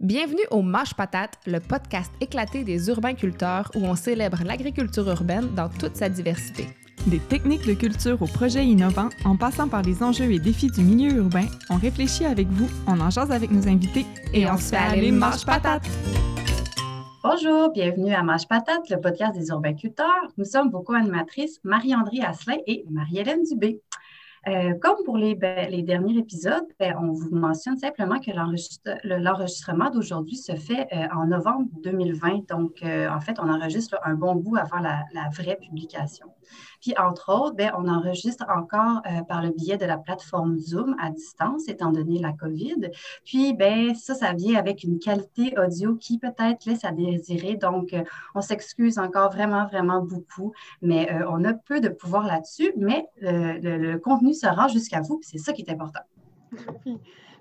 Bienvenue au Mâche Patate, le podcast éclaté des urbains-culteurs où on célèbre l'agriculture urbaine dans toute sa diversité. Des techniques de culture aux projets innovants, en passant par les enjeux et défis du milieu urbain, on réfléchit avec vous, on en jase avec nos invités et, on se fait aller Mâche Patate! Bonjour, bienvenue à Mâche Patate, le podcast des urbains-culteurs. Nous sommes vos co-animatrices Marie-André Asselin et Marie-Hélène Dubé. Euh, comme pour les, derniers épisodes, ben, on vous mentionne simplement que l'enregistrement d'aujourd'hui se fait euh, en novembre 2020. Donc, euh, en fait, on enregistre un bon bout avant la, vraie publication. Puis, entre autres, ben, on enregistre encore par le biais de la plateforme Zoom à distance, étant donné la COVID. Puis, ben, ça, ça vient avec une qualité audio qui peut-être laisse à désirer. Donc, on s'excuse encore vraiment, vraiment beaucoup, mais on a peu de pouvoir là-dessus. Mais le contenu se rend jusqu'à vous, c'est ça qui est important.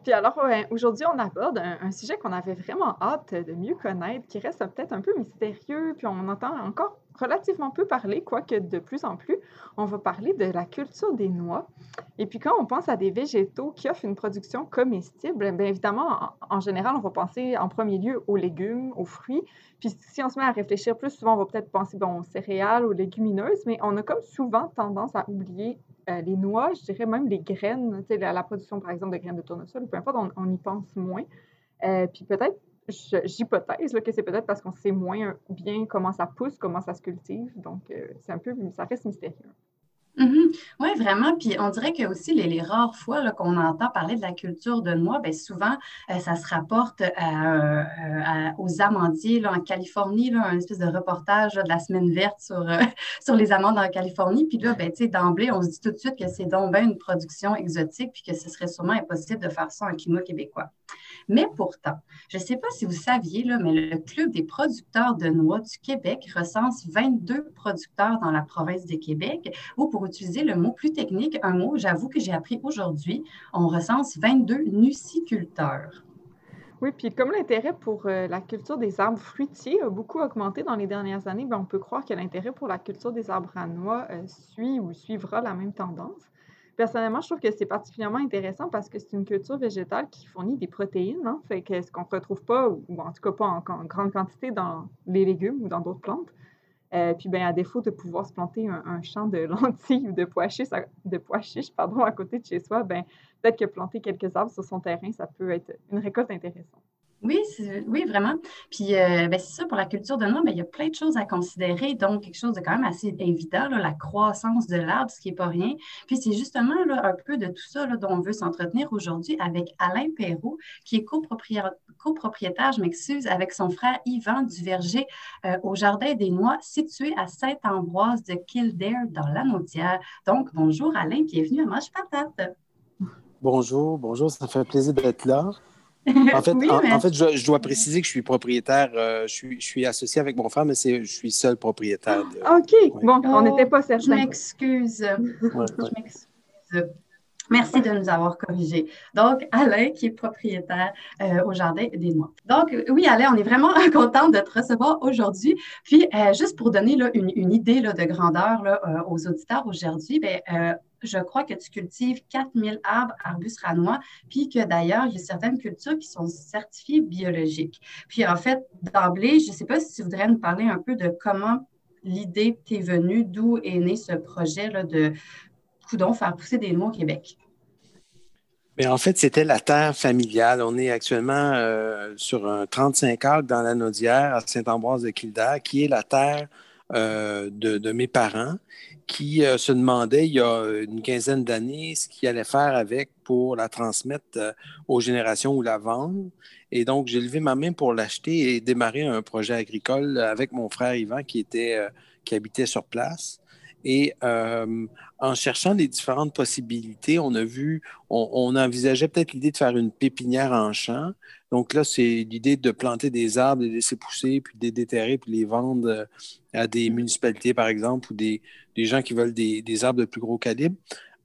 Puis, alors, aujourd'hui, on aborde un, sujet qu'on avait vraiment hâte de mieux connaître, qui reste peut-être un peu mystérieux, puis on entend encore relativement peu parler, quoique de plus en plus. On va parler de la culture des noix. Et puis, quand on pense à des végétaux qui offrent une production comestible, bien évidemment, en, général, on va penser en premier lieu aux légumes, aux fruits. Puis, si on se met à réfléchir plus souvent, on va peut-être penser aux céréales, aux légumineuses, mais on a comme souvent tendance à oublier euh, les noix, je dirais même les graines, la, la production par exemple de graines de tournesol, peu importe, on, y pense moins. Euh, puis peut-être, j'hypothèse que c'est peut-être parce qu'on sait moins bien comment ça pousse, comment ça se cultive. Donc, euh, c'est un peu, ça reste mystérieux. Mhm. Oui, vraiment. Puis on dirait que aussi les, rares fois qu'on entend parler de la culture de noix, bien souvent, euh, ça se rapporte euh, aux amandiers en Californie, un espèce de reportage de la semaine verte sur, sur les amandes en Californie. Puis là, ben, d'emblée, on se dit tout de suite que c'est donc bien une production exotique, puis que ce serait sûrement impossible de faire ça en climat québécois. Mais pourtant, je ne sais pas si vous saviez, là, mais le Club des producteurs de noix du Québec recense 22 producteurs dans la province de Québec, ou pour utiliser le mot plus technique, un mot, j'avoue que j'ai appris aujourd'hui, on recense 22 nuciculteurs. Oui, puis comme l'intérêt pour euh, la culture des arbres fruitiers a beaucoup augmenté dans les dernières années, bien, on peut croire que l'intérêt pour la culture des arbres à noix euh, suit ou suivra la même tendance. Personnellement, je trouve que c'est particulièrement intéressant parce que c'est une culture végétale qui fournit des protéines, hein, fait que ce qu'on ne retrouve pas, ou en tout cas pas en, grande quantité dans les légumes ou dans d'autres plantes. Euh, puis, ben, à défaut de pouvoir se planter un, champ de lentilles ou de pois chiches, à, côté de chez soi, ben, peut-être que planter quelques arbres sur son terrain, ça peut être une récolte intéressante. Oui, oui, vraiment. Puis, euh, ben, c'est ça, pour la culture de noix, mais il y a plein de choses à considérer. Donc, quelque chose de quand même assez évident, la croissance de l'arbre, ce qui n'est pas rien. Puis, c'est justement un peu de tout ça dont on veut s'entretenir aujourd'hui avec Alain Perrault, qui est copropriétaire, je m'excuse, avec son frère Yvan Duverger euh, au Jardin des Noix, situé à Saint-Ambroise de Kildare, dans la Naudière. Donc, bonjour Alain, bienvenue à Mange Patate. Bonjour, bonjour, ça fait plaisir d'être là. En fait, en, fait je, dois préciser que je suis propriétaire, euh, je, suis, associé avec mon frère, mais je suis seul propriétaire. OK, bon, on n'était pas certain. Je m'excuse. Je m'excuse. Merci de nous avoir corrigés. Donc, Alain, qui est propriétaire euh, au Jardin des Noix. Donc, oui, Alain, on est vraiment content de te recevoir aujourd'hui. Puis, euh, juste pour donner une, idée de grandeur aux auditeurs aujourd'hui, ben, je crois que tu cultives 4000 arbres, arbustes ranois, puis que d'ailleurs, il y a certaines cultures qui sont certifiées biologiques. Puis en fait, d'emblée, je ne sais pas si tu voudrais nous parler un peu de comment l'idée t'est venue, d'où est né ce projet là, de Coudon, faire pousser des noix au Québec. Mais en fait, c'était la terre familiale. On est actuellement euh, sur un 35 acres dans la Naudière, à Saint-Ambroise de Kildare, qui est la terre euh, de, mes parents qui euh, se demandaient il y a une quinzaine d'années ce qu'ils allaient faire avec pour la transmettre aux générations ou la vendre. Et donc, j'ai levé ma main pour l'acheter et démarrer un projet agricole avec mon frère Yvan qui, était, qui habitait sur place. Et en cherchant les différentes possibilités, on a vu, on, envisageait peut-être l'idée de faire une pépinière en champ. Donc là, c'est l'idée de planter des arbres, les laisser pousser, puis de les déterrer, puis les vendre euh, à des municipalités, par exemple, ou des, gens qui veulent des, arbres de plus gros calibre.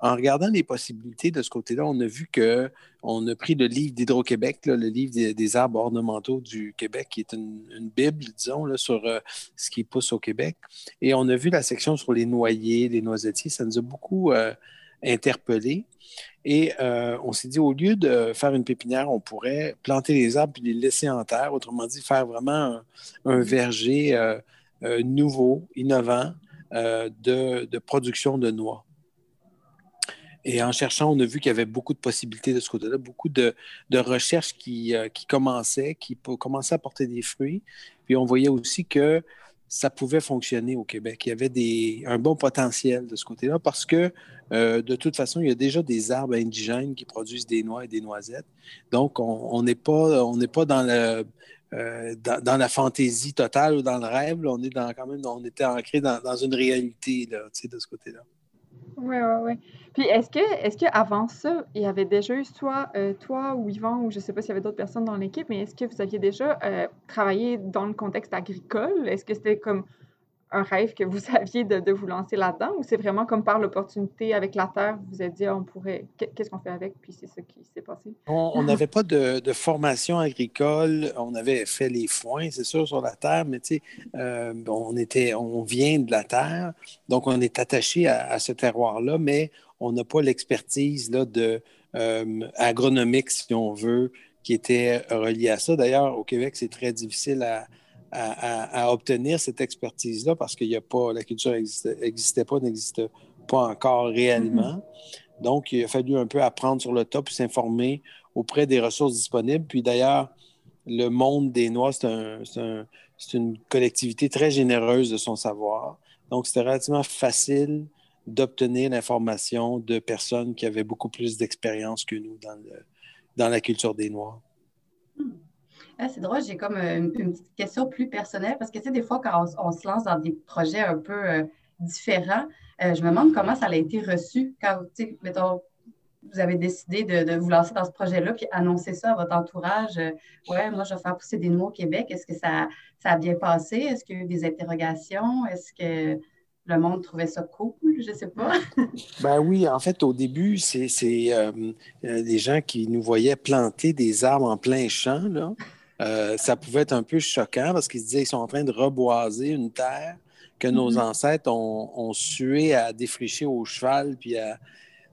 En regardant les possibilités de ce côté-là, on a vu que on a pris le livre d'Hydro-Québec, le livre des, arbres ornementaux du Québec, qui est une, bible, disons, sur euh, ce qui pousse au Québec. Et on a vu la section sur les noyers, les noisetiers. Ça nous a beaucoup euh, interpellé. Et on s'est dit, au lieu de faire une pépinière, on pourrait planter les arbres et les laisser en terre, autrement dit, faire vraiment un, verger nouveau, innovant de, production de noix. Et en cherchant, on a vu qu'il y avait beaucoup de possibilités de ce côté-là, beaucoup de, recherches qui, euh, qui, commençaient, qui commençaient à porter des fruits. Puis on voyait aussi que ça pouvait fonctionner au Québec. Il y avait un bon potentiel de ce côté-là parce que euh, de toute façon, il y a déjà des arbres indigènes qui produisent des noix et des noisettes. Donc, on n'est pas, on pas euh, dans, la fantaisie totale ou dans le rêve. On est quand même, on était ancré dans, une réalité de ce côté-là. Oui, oui, oui. Puis est-ce que est-ce qu'avant ça, il y avait déjà eu soit euh, toi ou Yvan, ou je ne sais pas s'il y avait d'autres personnes dans l'équipe, mais est-ce que vous aviez déjà euh, travaillé dans le contexte agricole? Est-ce que c'était comme un rêve que vous aviez de, vous lancer là-dedans ou c'est vraiment comme par l'opportunité avec la terre, vous vous êtes dit, ah, on pourrait, qu'est-ce qu'on fait avec, puis c'est ça qui s'est passé? On n'avait pas de, formation agricole, on avait fait les foins, c'est sûr, sur la terre, mais tu sais, euh, on, était, on vient de la terre, donc on est attaché à, ce terroir-là, mais on n'a pas l'expertise de euh, agronomique, si on veut, qui était reliée à ça. D'ailleurs, au Québec, c'est très difficile à, à, obtenir cette expertise-là parce qu'il n'y a pas, la culture n'existait pas, n'existe pas encore réellement. Mm-hmm. Donc, il a fallu un peu apprendre sur le top et s'informer auprès des ressources disponibles. Puis d'ailleurs, le monde des noix, c'est une collectivité très généreuse de son savoir. Donc, c'était relativement facile d'obtenir l'information de personnes qui avaient beaucoup plus d'expérience que nous dans, dans la culture des noix. Ah, c'est drôle, j'ai comme euh, une, petite question plus personnelle parce que, tu sais, des fois, quand on, se lance dans des projets un peu euh, différents, euh, je me demande comment ça a été reçu quand, tu sais, mettons, vous avez décidé de, vous lancer dans ce projet-là puis annoncer ça à votre entourage. ouais, moi, je vais faire pousser des noix au Québec. Est-ce que ça, ça a bien passé? Est-ce qu'il y a eu des interrogations? Est-ce que le monde trouvait ça cool, je ne sais pas. ben oui, en fait, au début, c'est des gens qui nous voyaient planter des arbres en plein champ, là. Euh, ça pouvait être un peu choquant parce qu'ils se disaient qu'ils sont en train de reboiser une terre que nos mm-hmm. ancêtres ont, sué à défricher au cheval. Puis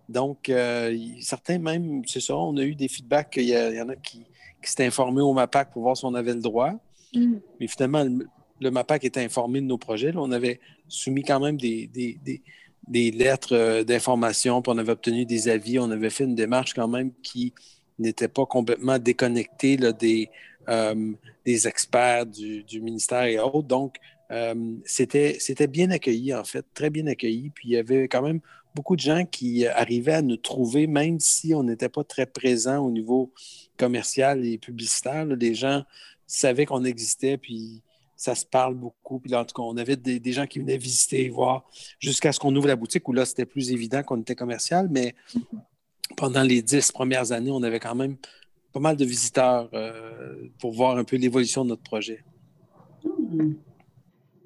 Donc, euh, certains même, c'est ça, on a eu des feedbacks qu'il y, en a qui, s'étaient informés au MAPAC pour voir si on avait le droit. Mm. Mais finalement, le, MAPAC était informé de nos projets. on avait soumis quand même des, lettres euh, d'information, puis on avait obtenu des avis. On avait fait une démarche quand même qui n'était pas complètement déconnectée euh, des experts du, ministère et autres. Donc, euh, c'était bien accueilli, en fait, très bien accueilli. Puis il y avait quand même beaucoup de gens qui arrivaient à nous trouver, même si on n'était pas très présent au niveau commercial et publicitaire. les gens savaient qu'on existait, puis ça se parle beaucoup. Puis là, en tout cas, on avait des, gens qui venaient visiter et voir jusqu'à ce qu'on ouvre la boutique, où là, c'était plus évident qu'on était commercial. Mais pendant les dix premières années, on avait quand même pas mal de visiteurs euh, pour voir un peu l'évolution de notre projet. Hmm.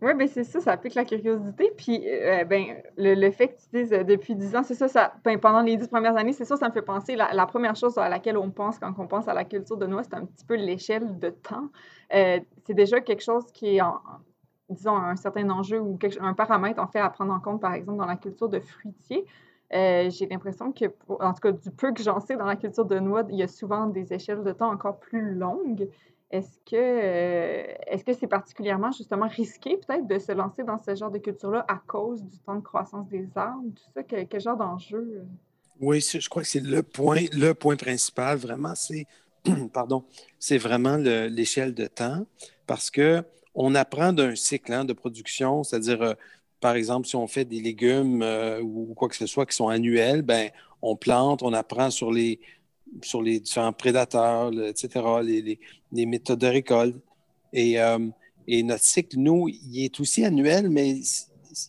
Oui, bien c'est ça, ça pique la curiosité. Puis, euh, ben, le, fait que tu dises euh, depuis 10 ans, c'est ça, ça ben, pendant les 10 premières années, c'est ça, ça me fait penser. La, première chose à laquelle on pense quand on pense à la culture de noix, c'est un petit peu l'échelle de temps. c'est déjà quelque chose qui est, disons, un certain enjeu ou un paramètre en fait à prendre en compte, par exemple, dans la culture de fruitier. Euh, j'ai l'impression que, en tout cas, du peu que j'en sais dans la culture de noix, il y a souvent des échelles de temps encore plus longues. Est-ce que euh, est-ce que c'est particulièrement justement risqué peut-être de se lancer dans ce genre de culture-là à cause du temps de croissance des arbres, tout ça? Quel, genre d'enjeu? Euh? Oui, je crois que c'est le point, principal, vraiment, c'est pardon, c'est vraiment l'échelle de temps parce que on apprend d'un cycle hein, de production, c'est-à-dire par exemple, si on fait des légumes euh, ou quoi que ce soit qui sont annuels, ben, on plante, on apprend sur les, sur les différents prédateurs, etc., les, méthodes de récolte. Euh, et, notre cycle, nous, il est aussi annuel, mais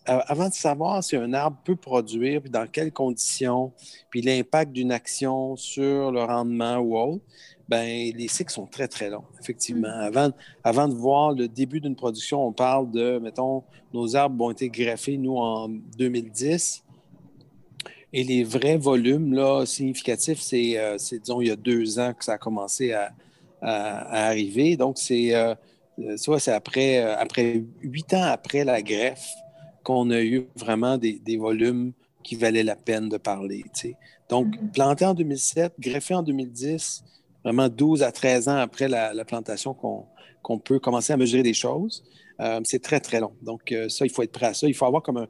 avant de savoir si un arbre peut produire, puis dans quelles conditions, puis l'impact d'une action sur le rendement ou autre, ben, les cycles sont très, très longs, effectivement. Mm. Avant, avant de voir le début d'une production, on parle de, mettons, nos arbres ont été greffés, nous, en 2010. Et les vrais volumes là, significatifs, c'est, euh, disons, il y a deux ans que ça a commencé à, arriver. Donc, c'est, euh, soit c'est après, euh, après huit ans après la greffe qu'on a eu vraiment des, volumes qui valait la peine de parler. Donc, mm-hmm. planté en 2007, greffé en 2010, vraiment 12 à 13 ans après la, plantation qu'on peut commencer à mesurer des choses. Euh, c'est très, très long. Donc, euh, ça, il faut être prêt à ça. Il faut avoir comme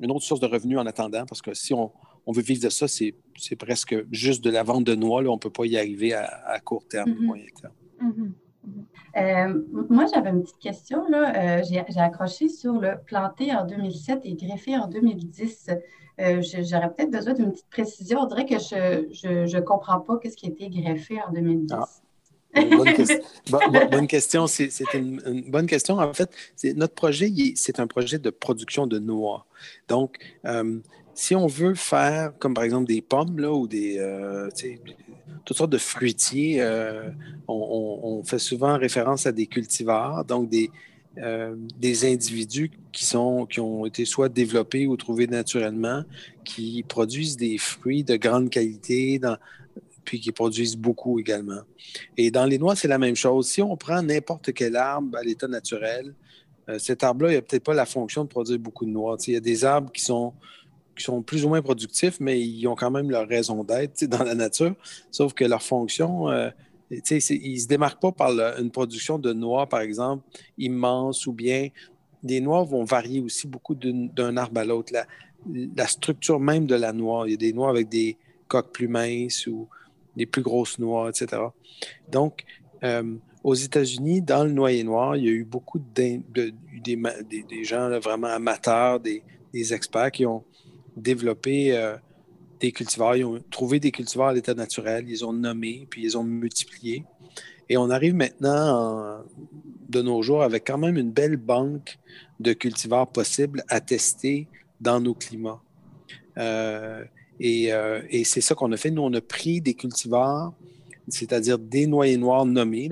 une autre source de revenus en attendant, parce que si on, veut vivre de ça, c'est presque juste de la vente de noix. Là. On ne peut pas y arriver à, court terme, mm-hmm. moyen terme. Mm-hmm. Euh, moi, j'avais une petite question. J'ai accroché sur le planté en 2007 et greffé en 2010. J'aurais peut-être besoin d'une petite précision. On dirait que je ne comprends pas ce qui a été greffé en 2010. Bonne, question. C'est une, bonne question. En fait, notre projet, c'est un projet de production de noix. Donc, euh, si on veut faire, comme par exemple des pommes là, ou des, euh, toutes sortes de fruitiers, euh, on, fait souvent référence à des cultivars, donc des, des individus qui, sont, qui ont été soit développés ou trouvés naturellement, qui produisent des fruits de grande qualité puis qui produisent beaucoup également. Et dans les noix, c'est la même chose. Si on prend n'importe quel arbre à l'état naturel, euh, cet arbre-là, il n'a peut-être pas la fonction de produire beaucoup de noix. il y a des arbres qui sont, qui sont plus ou moins productifs, mais ils ont quand même leur raison d'être dans la nature, sauf que leur fonction, euh, ils ne se démarquent pas par une production de noix, par exemple, immense, ou bien des noix vont varier aussi beaucoup d'un arbre à l'autre. La, structure même de la noix, il y a des noix avec des coques plus minces ou les plus grosses noix, etc. Donc, euh, aux États-Unis, dans le noyer noir, il y a eu beaucoup de, des, gens vraiment amateurs, des, experts qui ont développé euh, des cultivars. Ils ont trouvé des cultivars à l'état naturel, ils ont nommés, puis ils ont multipliés. Et on arrive maintenant, de nos jours, avec quand même une belle banque de cultivars possibles à tester dans nos climats. Euh, euh, et, c'est ça qu'on a fait. Nous, on a pris des cultivars, c'est-à-dire des noyers noirs nommés.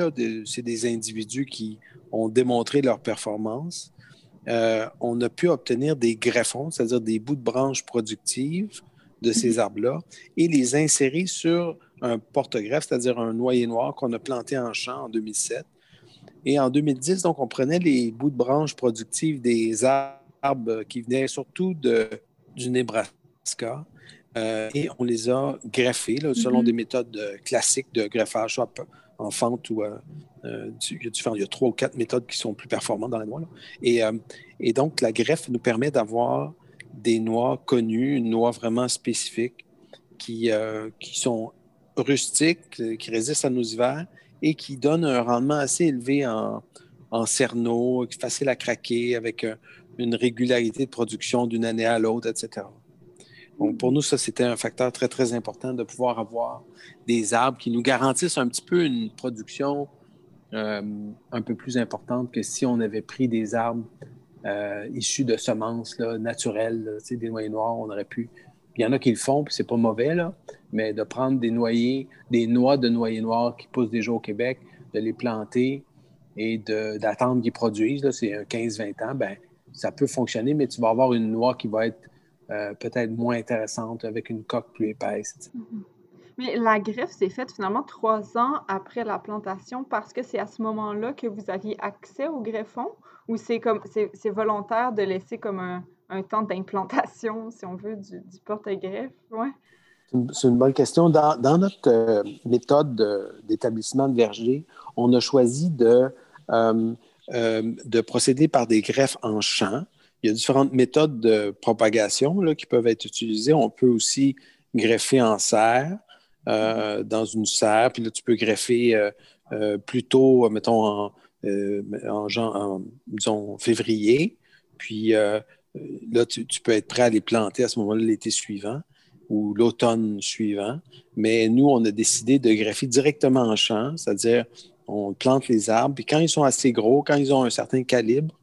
c'est des individus qui ont démontré leur performance. Euh, on a pu obtenir des greffons, c'est-à-dire des bouts de branches productives de ces mhm. arbres-là, et les insérer sur un porte-greffe, c'est-à-dire un noyer noir qu'on a planté en champ en 2007. Et en 2010, donc, on prenait les bouts de branches productives des arbres qui venaient surtout de, du Nebraska euh, et on les a greffés selon mm-hmm. des méthodes euh, classiques de greffage, soit en fente ou euh, y a il, y a trois ou quatre méthodes qui sont plus performantes dans la noix. Et, et, donc, la greffe nous permet d'avoir des noix connues, une noix vraiment spécifique qui, qui sont rustiques, qui résistent à nos hivers et qui donnent un rendement assez élevé en, en cerneau, facile à craquer, avec une régularité de production d'une année à l'autre, etc. Donc, pour nous, ça, c'était un facteur très, très important de pouvoir avoir des arbres qui nous garantissent un petit peu une production euh, un peu plus importante que si on avait pris des arbres euh, issus de semences naturelles, des noyers noirs, on aurait pu. Il y en a qui le font, puis c'est pas mauvais, là, mais de prendre des noyers, des noix de noyers noirs qui poussent déjà au Québec, de les planter et d'attendre qu'ils produisent, c'est 15-20 ans, ben ça peut fonctionner, mais tu vas avoir une noix qui va être euh, peut-être moins intéressante avec une coque plus épaisse. Mm-hmm. Mais la greffe s'est faite finalement trois ans après la plantation parce que c'est à ce moment-là que vous aviez accès au greffon ou c'est comme c'est volontaire de laisser comme un, un temps d'implantation, si on veut, du, du porte-greffe? Ouais. C'est une bonne question. Dans, dans notre euh, méthode d'établissement de, verger, on a choisi de, euh, de procéder par des greffes en champ il y a différentes méthodes de propagation qui peuvent être utilisées. On peut aussi greffer en serre, euh, dans une serre, puis là, tu peux greffer euh, euh, plutôt, mettons, en, en, février. Puis là, tu, peux être prêt à les planter à ce moment-là l'été suivant ou l'automne suivant. Mais nous, on a décidé de greffer directement en champ, c'est-à-dire on plante les arbres, puis quand ils sont assez gros, quand ils ont un certain calibre,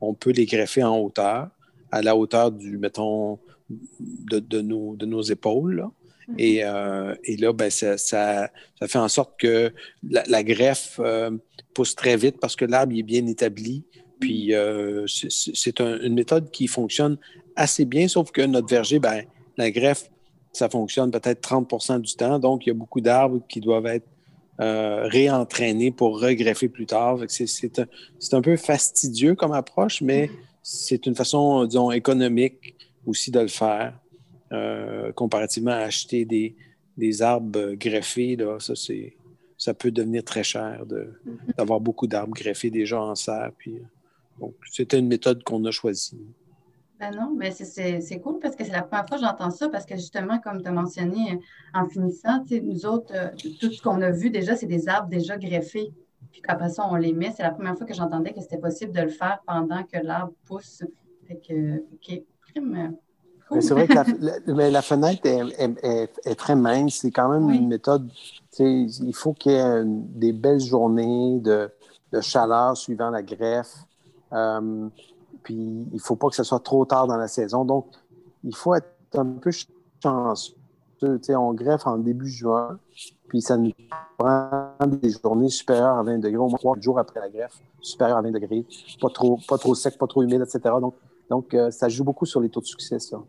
on peut les greffer en hauteur, à la hauteur du, mettons, de, nos, de nos, épaules. Mhm. Euh, et, là, ben, ça, ça, fait en sorte que la, greffe euh, pousse très vite parce que l'arbre est bien établi. Puis euh, c'est une méthode qui fonctionne assez bien, sauf que notre verger, ben, la greffe, ça fonctionne peut-être 30% du temps. Donc, il y a beaucoup d'arbres qui doivent être euh, réentraîner pour regreffer plus tard. C'est un, un, peu fastidieux comme approche, mais c'est une façon, disons, économique aussi de le faire. comparativement à acheter des, des arbres greffés, là, ça, ça peut devenir très cher mm-hmm. d'avoir beaucoup d'arbres greffés déjà en serre. Puis, donc, c'était une méthode qu'on a choisie. Ben non, mais c'est cool parce que c'est la première fois que j'entends ça parce que justement, comme tu as mentionné en finissant, nous autres, euh, tout ce qu'on a vu déjà, c'est des arbres déjà greffés. Puis qu'après ça, on les met. C'est la première fois que j'entendais que c'était possible de le faire pendant que l'arbre pousse. Fait que, OK, C'est vrai que la, mais la fenêtre est, très mince. C'est quand même une méthode. Il faut qu'il y ait des belles journées de, chaleur suivant la greffe. Euh, puis il ne faut pas que ce soit trop tard dans la saison. Donc, il faut être un peu chanceux. on greffe en début juin, puis ça nous prend des journées supérieures à 20 degrés, au moins trois jours après la greffe, supérieures à 20 degrés, pas trop, pas trop sec, pas trop humide, etc. Donc, donc euh, ça joue beaucoup sur les taux de succès, ça.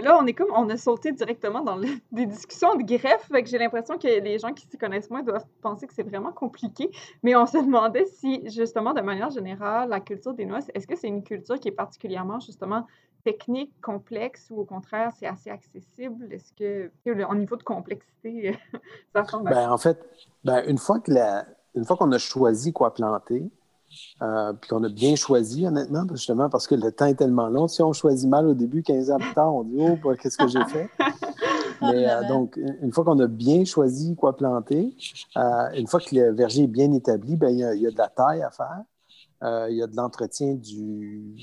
Là, on est comme, on a sauté directement dans des discussions de greffe, fait que j'ai l'impression que les gens qui s'y connaissent moins doivent penser que c'est vraiment compliqué. Mais on se demandait si, justement, de manière générale, la culture des noix, est-ce que c'est une culture qui est particulièrement, justement, technique, complexe, ou au contraire, c'est assez accessible? Est-ce que, au niveau de complexité, ça ressemble ben, En fait, ben, une fois que la, une fois qu'on a choisi quoi planter, euh, puis qu'on a bien choisi, honnêtement, justement, parce que le temps est tellement long. Si on choisit mal au début, 15 ans plus tard, on dit Oh, bah, qu'est-ce que j'ai fait? Mais euh, donc, une fois qu'on a bien choisi quoi planter, euh, une fois que le verger est bien établi, ben, il, y a, de la taille à faire. il y a de l'entretien du,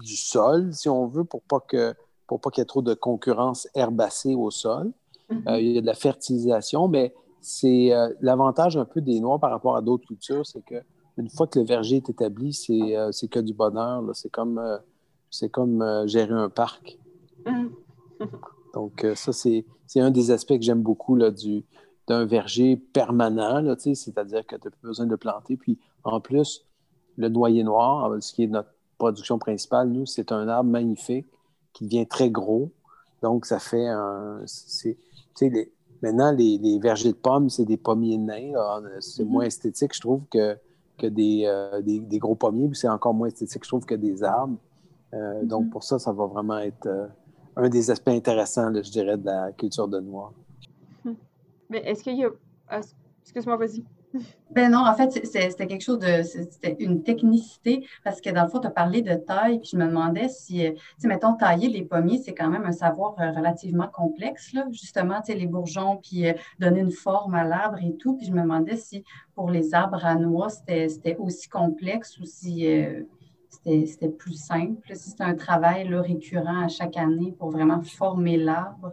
du, sol, si on veut, pour pas que pour pas qu'il y ait trop de concurrence herbacée au sol. Mm-hmm. il y a de la fertilisation, mais c'est l'avantage un peu des noix par rapport à d'autres cultures, c'est que une fois que le verger est établi, c'est euh, que du bonheur. C'est comme, euh, comme euh, gérer un parc. Mm. Donc, ça, c'est un des aspects que j'aime beaucoup d'un verger permanent, c'est-à-dire que tu n'as plus besoin de planter. Puis, en plus, le noyer noir, ce qui est notre production principale, nous, c'est un arbre magnifique qui devient très gros. Donc, ça fait un. maintenant, les, vergers de pommes, c'est des pommiers nains. C'est mm-hmm. moins esthétique, je trouve, que, que euh, des, des, gros pommiers, puis c'est encore moins esthétique, je trouve, que des arbres. Euh, donc, mm-hmm. pour ça, ça va vraiment être euh, un des aspects intéressants, je dirais, de la culture de noix. Mais est-ce qu'il y a. Excuse-moi, vas-y. Ben non, en fait, c'était quelque chose de. C'était une technicité parce que dans le fond, tu as parlé de taille, puis je me demandais si, euh, tu sais, mettons, tailler des pommiers, c'est quand même un savoir euh, relativement complexe, là. Justement, tu sais, les bourgeons, puis euh, donner une forme à l'arbre et tout. Puis je me demandais si pour les arbres à noix, c'était aussi complexe ou si c'était plus simple, si c'était un travail là, récurrent à chaque année pour vraiment former l'arbre.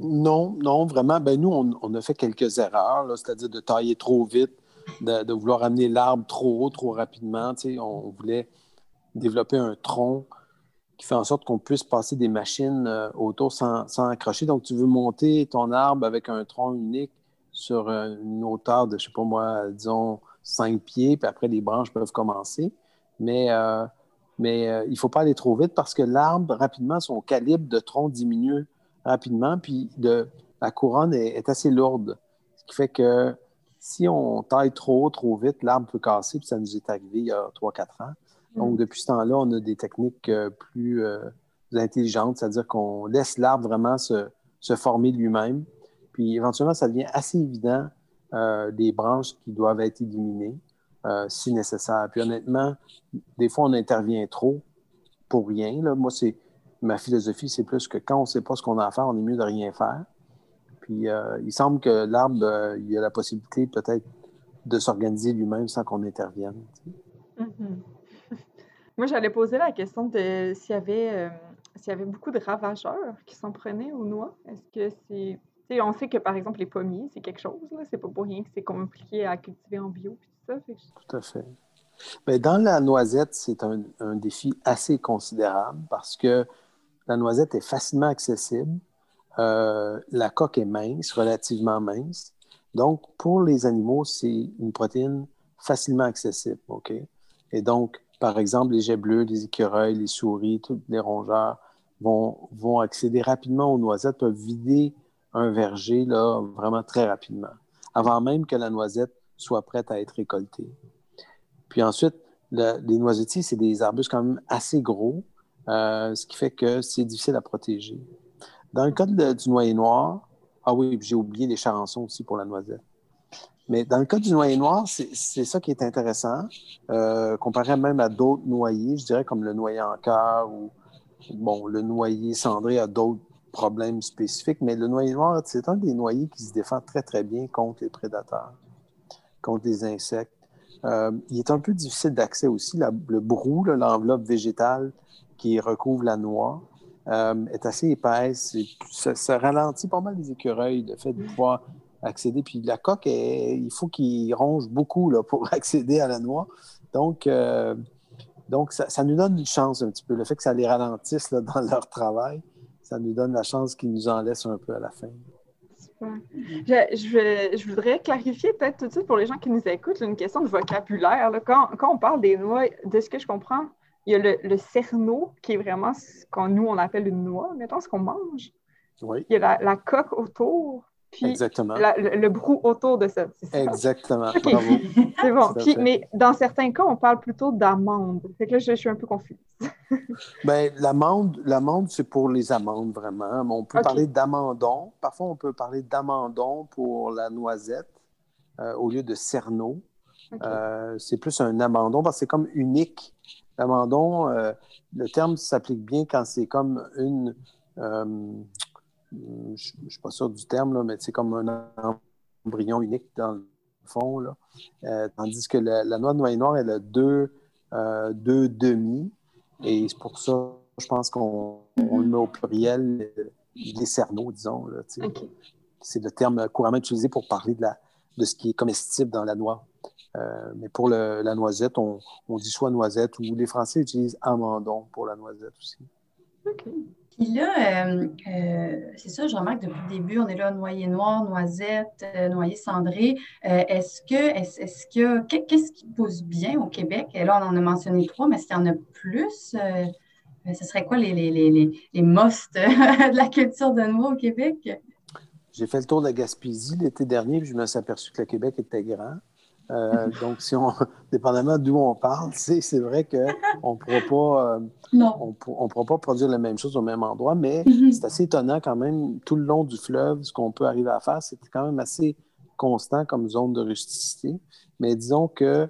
Non, non, vraiment. Ben, nous, on, a fait quelques erreurs, c'est-à-dire de tailler trop vite, de, vouloir amener l'arbre trop haut, trop rapidement. On voulait développer un tronc qui fait en sorte qu'on puisse passer des machines euh, autour sans, accrocher. Donc, tu veux monter ton arbre avec un tronc unique sur une hauteur de, je sais pas moi, disons, 5 pieds, puis après, les branches peuvent commencer. Mais, euh, mais euh, il ne faut pas aller trop vite parce que l'arbre, rapidement, son calibre de tronc diminue rapidement, puis la couronne est, assez lourde. Ce qui fait que si on taille trop haut, trop vite, l'arbre peut casser, puis ça nous est arrivé il y a 3-4 ans. Donc, mm. depuis ce temps-là, on a des techniques euh, plus euh, intelligentes, c'est-à-dire qu'on laisse l'arbre vraiment se, former lui-même. Puis éventuellement, ça devient assez évident euh, des branches qui doivent être éliminées si nécessaire. Puis honnêtement, des fois, on intervient trop pour rien. Là. Moi, c'est ma philosophie, c'est plus que quand on ne sait pas ce qu'on a à faire, on est mieux de rien faire. Puis euh, il semble que l'arbre, euh, il y a la possibilité peut-être de s'organiser lui-même sans qu'on intervienne. Mm-hmm. Moi, j'allais poser la question de s'il y avait euh, s'il y avait beaucoup de ravageurs qui s'en prenaient aux noix. Est-ce que c'est. On sait que par exemple les pommiers, c'est quelque chose, là. C'est pas pour rien que c'est compliqué à cultiver en bio tout ça. Tout à fait. Bien, dans la noisette, c'est un, un, défi assez considérable parce que la noisette est facilement accessible. Euh, la coque est mince, relativement mince. Donc, pour les animaux, c'est une protéine facilement accessible. Et donc, par exemple, les jets bleus, les écureuils, les souris, tous les rongeurs vont, vont accéder rapidement aux noisettes, peuvent vider un verger là, vraiment très rapidement, avant même que la noisette soit prête à être récoltée. Puis ensuite, les noisetiers, c'est des arbustes quand même assez gros ce qui fait que c'est difficile à protéger. Dans le cas du noyer noir, ah oui, j'ai oublié les charançons aussi pour la noisette. Mais dans le cas du noyer noir, c'est ça qui est intéressant, comparé même à d'autres noyers, je dirais comme le noyer en cœur ou bon, le noyer cendré a d'autres problèmes spécifiques, mais le noyer noir, c'est un des noyers qui se défend très, très bien contre les prédateurs, contre les insectes. Euh, il est un peu difficile d'accès aussi. le brou, l'enveloppe végétale qui recouvre la noix, euh, est assez épaisse. Ça, ralentit pas mal les écureuils, le fait de pouvoir accéder. Puis la coque, il faut qu'il ronge beaucoup là, pour accéder à la noix. Donc, euh, donc ça, nous donne une chance un petit peu. Le fait que ça les ralentisse dans leur travail, ça nous donne la chance qu'ils nous en laissent un peu à la fin. Je, voudrais clarifier peut-être tout de suite pour les gens qui nous écoutent une question de vocabulaire. Quand, on parle des noix, de ce que je comprends, il y a le, cerneau qui est vraiment ce qu'on nous on appelle une noix, mettons ce qu'on mange. Oui. Il y a la coque autour, Exactement. le, brou autour de ça. Exactement. Bravo. C'est bon. mais dans certains cas, on parle plutôt d'amande. Fait que là, je, suis un peu confuse. Bien, l'amande, l'amande, c'est pour les amandes, vraiment. On peut parler d'amandon. Parfois, on peut parler d'amandon pour la noisette euh, au lieu de cerneau. Euh, c'est plus un amandon parce que c'est comme unique. L'amandon, euh, le terme s'applique bien quand c'est comme une je ne suis pas sûr du terme, là, mais c'est comme un embryon unique dans le fond. Là. Euh, tandis que la, noix de noyer noir, elle a deux, euh, deux demi. Et c'est pour ça, je pense qu'on le met au pluriel, les cerneaux, disons. C'est le terme couramment utilisé pour parler de, la, de ce qui est comestible dans la noix. Euh, mais pour la noisette, on, on, dit soit noisette ou les Français utilisent amandon pour la noisette aussi. OK. Puis là, euh, euh, c'est ça, je remarque depuis le début, on est là, noyer noir, noisette, noyer cendré. est-ce que, est-ce, que, qu'est-ce qui pousse bien au Québec? Et là, on en a mentionné trois, mais s'il y en a plus, ce serait quoi les, les, les, les de la culture de noix au Québec? J'ai fait le tour de la Gaspésie l'été dernier, puis je me suis aperçu que le Québec était grand. Euh, donc, si on, dépendamment d'où on parle, c'est vrai qu'on ne pourra, pas, euh, on, pourra pas produire la même chose au même endroit, mais mm-hmm. c'est assez étonnant quand même, tout le long du fleuve, ce qu'on peut arriver à faire, c'est quand même assez constant comme zone de rusticité. Mais disons que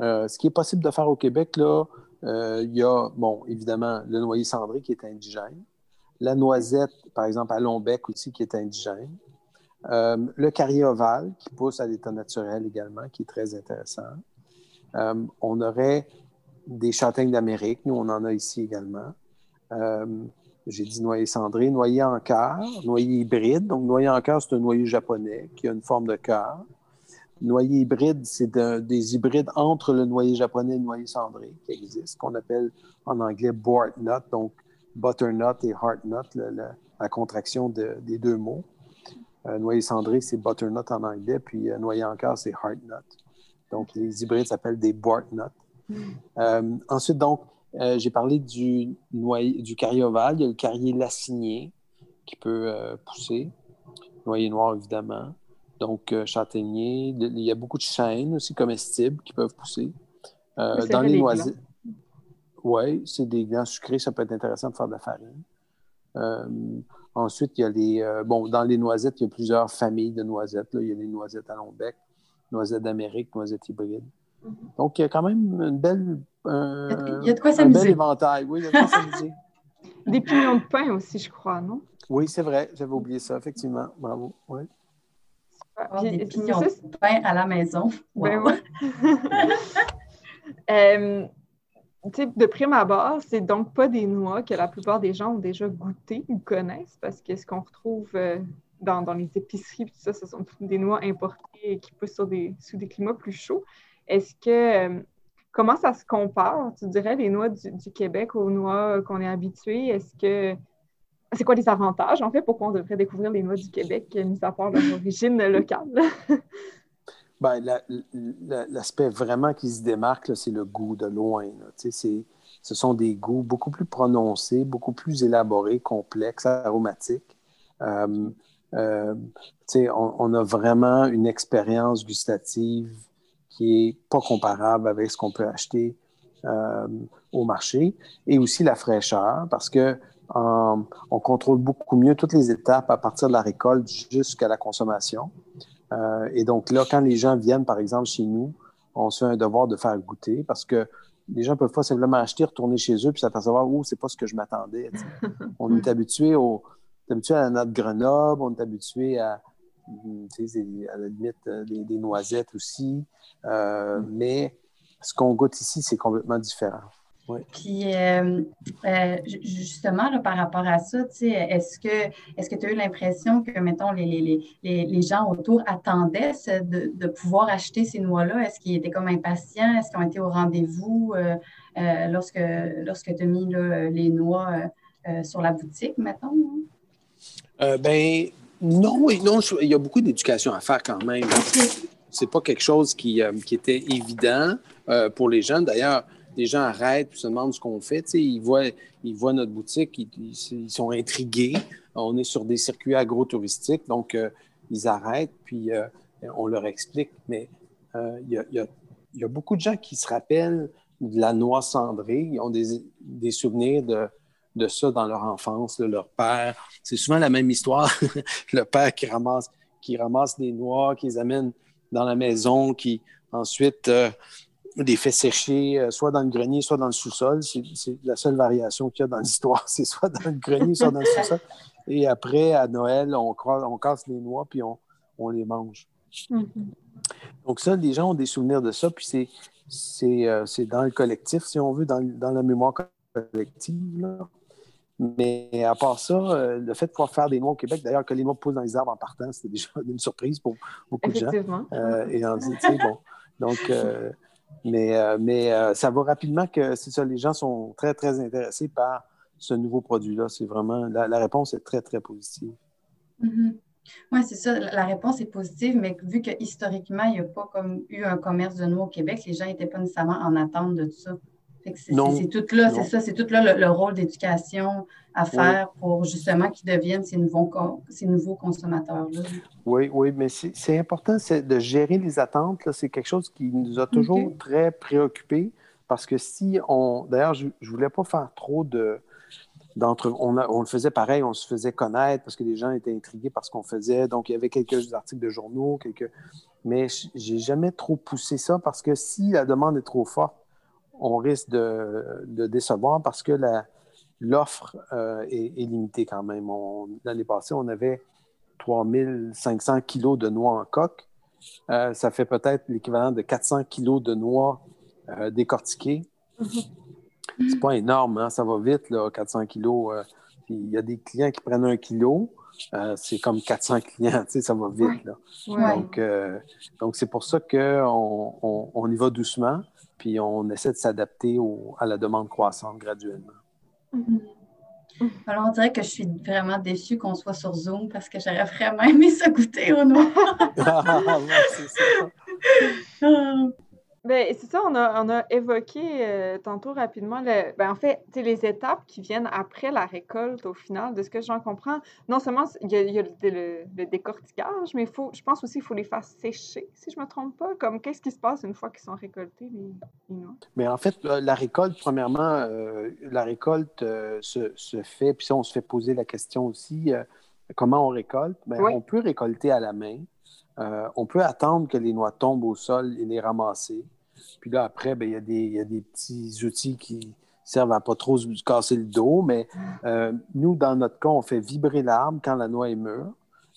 euh, ce qui est possible de faire au Québec, là, il y a, bon, évidemment, le noyer cendré qui est indigène, la noisette, par exemple, à Lombec aussi, qui est indigène. Euh, le carrier ovale qui pousse à l'état naturel également, qui est très intéressant. Euh, on aurait des châtaignes d'Amérique, nous on en a ici également. Euh, j'ai dit noyer cendré, noyer en cœur, noyer hybride. Donc, noyer en cœur, c'est un noyer japonais qui a une forme de cœur. Noyer hybride, c'est des hybrides entre le noyer japonais et le noyer cendré qui existent, qu'on appelle en anglais nut, donc butternut et heartnut, la contraction des deux mots. Euh, noyer cendré, c'est butternut en anglais, puis euh, noyer en cœur, c'est heartnut. Donc, les hybrides s'appellent des bartnut. Mm. Euh, ensuite, donc, j'ai parlé du, noyer, du carrier ovale. Il y a le carrier lacinier qui peut pousser. Noyer noir, évidemment. Donc, châtaignier. Il y a beaucoup de chênes aussi comestibles qui peuvent pousser. dans les noisettes. Oui, c'est des glands sucrés. Ça peut être intéressant de faire de la farine. Ensuite, il y a les. Euh, bon, dans les noisettes, il y a plusieurs familles de noisettes. Il y a les noisettes à long bec, noisettes d'Amérique, noisettes hybrides. Mm-hmm. Donc, il y a quand même une belle. il y a de quoi s'amuser. Un bel éventail, oui, il y a de quoi s'amuser. Des pignons de pain aussi, je crois, non? Oui, c'est vrai, j'avais oublié ça, effectivement. Bravo. Oui. des pignons de pain à la maison. Ben oui. euh, de prime abord, c'est donc pas des noix que la plupart des gens ont déjà goûté ou connaissent, parce que ce qu'on retrouve euh, dans, les épiceries, tout ça, ce sont des noix importées qui poussent sur des, sous des climats plus chauds. Est-ce que euh, comment ça se compare, tu dirais, les noix du, Québec aux noix qu'on est habitué? Est-ce que c'est quoi les avantages, en fait, pourquoi on devrait découvrir les noix du Québec, mis à part leur origine locale? Ben, l'aspect vraiment qui se démarque, c'est le goût de loin. ce sont des goûts beaucoup plus prononcés, beaucoup plus élaborés, complexes, aromatiques. Euh, euh, on, a vraiment une expérience gustative qui n'est pas comparable avec ce qu'on peut acheter au marché, et aussi la fraîcheur, parce que on contrôle beaucoup mieux toutes les étapes à partir de la récolte jusqu'à la consommation. Et donc là, quand les gens viennent, par exemple, chez nous, on se fait un devoir de faire goûter parce que les gens peuvent pas simplement acheter, retourner chez eux puis s'apercevoir, oh, c'est pas ce que je m'attendais. on est habitué au, habitué à notre Grenoble, on est habitué à, à la limite euh, des, noisettes aussi. Euh, mais ce qu'on goûte ici, c'est complètement différent. Puis, euh, euh, justement, là, par rapport à ça, est-ce que est-ce que tu as eu l'impression que, mettons, les, les, les, les, gens autour attendaient de, de pouvoir acheter ces noix-là? Est-ce qu'ils étaient comme impatients? Est-ce qu'ils ont été au rendez-vous euh, lorsque, lorsque tu as mis les noix sur la boutique, mettons? ben non, non, il y a beaucoup d'éducation à faire quand même. C'est pas quelque chose qui, qui était évident pour les jeunes. D'ailleurs, les gens arrêtent et se demandent ce qu'on fait. ils, voient, ils voient notre boutique, ils, sont intrigués. On est sur des circuits agro-touristiques, donc euh, ils arrêtent, puis euh, on leur explique. Mais euh, il y, a, beaucoup de gens qui se rappellent de la noix cendrée. Ils ont des, souvenirs de, ça dans leur enfance, de leur père. C'est souvent la même histoire. le père qui ramasse des noix, qui les amène dans la maison, qui ensuite les fait sécher euh, soit dans le grenier, soit dans le sous-sol. C'est la seule variation qu'il y a dans l'histoire. C'est soit dans le grenier, soit dans le sous-sol. Et après, à Noël, on, on casse les noix puis on, les mange. Mm-hmm. Donc ça, les gens ont des souvenirs de ça. Puis c'est euh, dans le collectif, si on veut, dans, la mémoire collective. Mais à part ça, euh, le fait de pouvoir faire des noix au Québec, d'ailleurs, que les noix poussent dans les arbres en partant, c'était déjà une surprise pour beaucoup de gens. et on dit, bon. Donc, mais, euh, mais euh, ça va rapidement que c'est ça, les gens sont très, très intéressés par ce nouveau produit-là. C'est vraiment, la, réponse est très, très positive. Mm-hmm. Oui, c'est ça. La réponse est positive, mais vu que historiquement, il n'y a pas comme eu un commerce de noix au Québec, les gens n'étaient pas nécessairement en attente de tout ça. C'est tout là, c'est ça, c'est tout là le, rôle d'éducation à faire pour justement qu'ils deviennent ces nouveaux, ces nouveaux consommateurs-là. Oui, oui, mais c'est important de gérer les attentes. C'est quelque chose qui nous a toujours très préoccupés parce que si on. D'ailleurs, je ne voulais pas faire trop de. D'entre, on, on, le faisait pareil, on se faisait connaître parce que les gens étaient intrigués par ce qu'on faisait. Donc, il y avait quelques articles de journaux, quelques... mais j'ai jamais trop poussé ça parce que si la demande est trop forte, on risque de, décevoir parce que l'offre euh, est, limitée quand même. L'année passée, on avait 3500 kilos de noix en coque. Euh, ça fait peut-être l'équivalent de 400 kilos de noix euh, décortiquées. Mm-hmm. C'est pas énorme, hein? ça va vite, là, 400 kilos. Il y a des clients qui prennent un kilo. c'est comme 400 clients, ça va vite. Donc, donc c'est pour ça qu'on on y va doucement puis on essaie de s'adapter à la demande croissante graduellement. Mm-hmm. Alors, on dirait que je suis vraiment déçue qu'on soit sur Zoom parce que j'aurais vraiment aimé se goûter au noir. ah, c'est ça. Ben, c'est ça, on a, on a évoqué euh, tantôt rapidement, le, ben, en fait, les étapes qui viennent après la récolte, au final, de ce que j'en comprends. Non seulement il y a, le, décortiquage, mais faut, je pense aussi qu'il faut les faire sécher, si je ne me trompe pas. Comme qu'est-ce qui se passe une fois qu'ils sont récoltés, les, Mais en fait, euh, la récolte, premièrement, euh, la récolte se, se, fait, puis ça, on se fait poser la question aussi, comment on récolte? Ben, On peut récolter à la main. on peut attendre que les noix tombent au sol et les ramasser. Puis là, après, ben, il y, a des petits outils qui servent à pas trop se casser le dos, mais euh, nous, dans notre cas, on fait vibrer l'arbre quand la noix est mûre.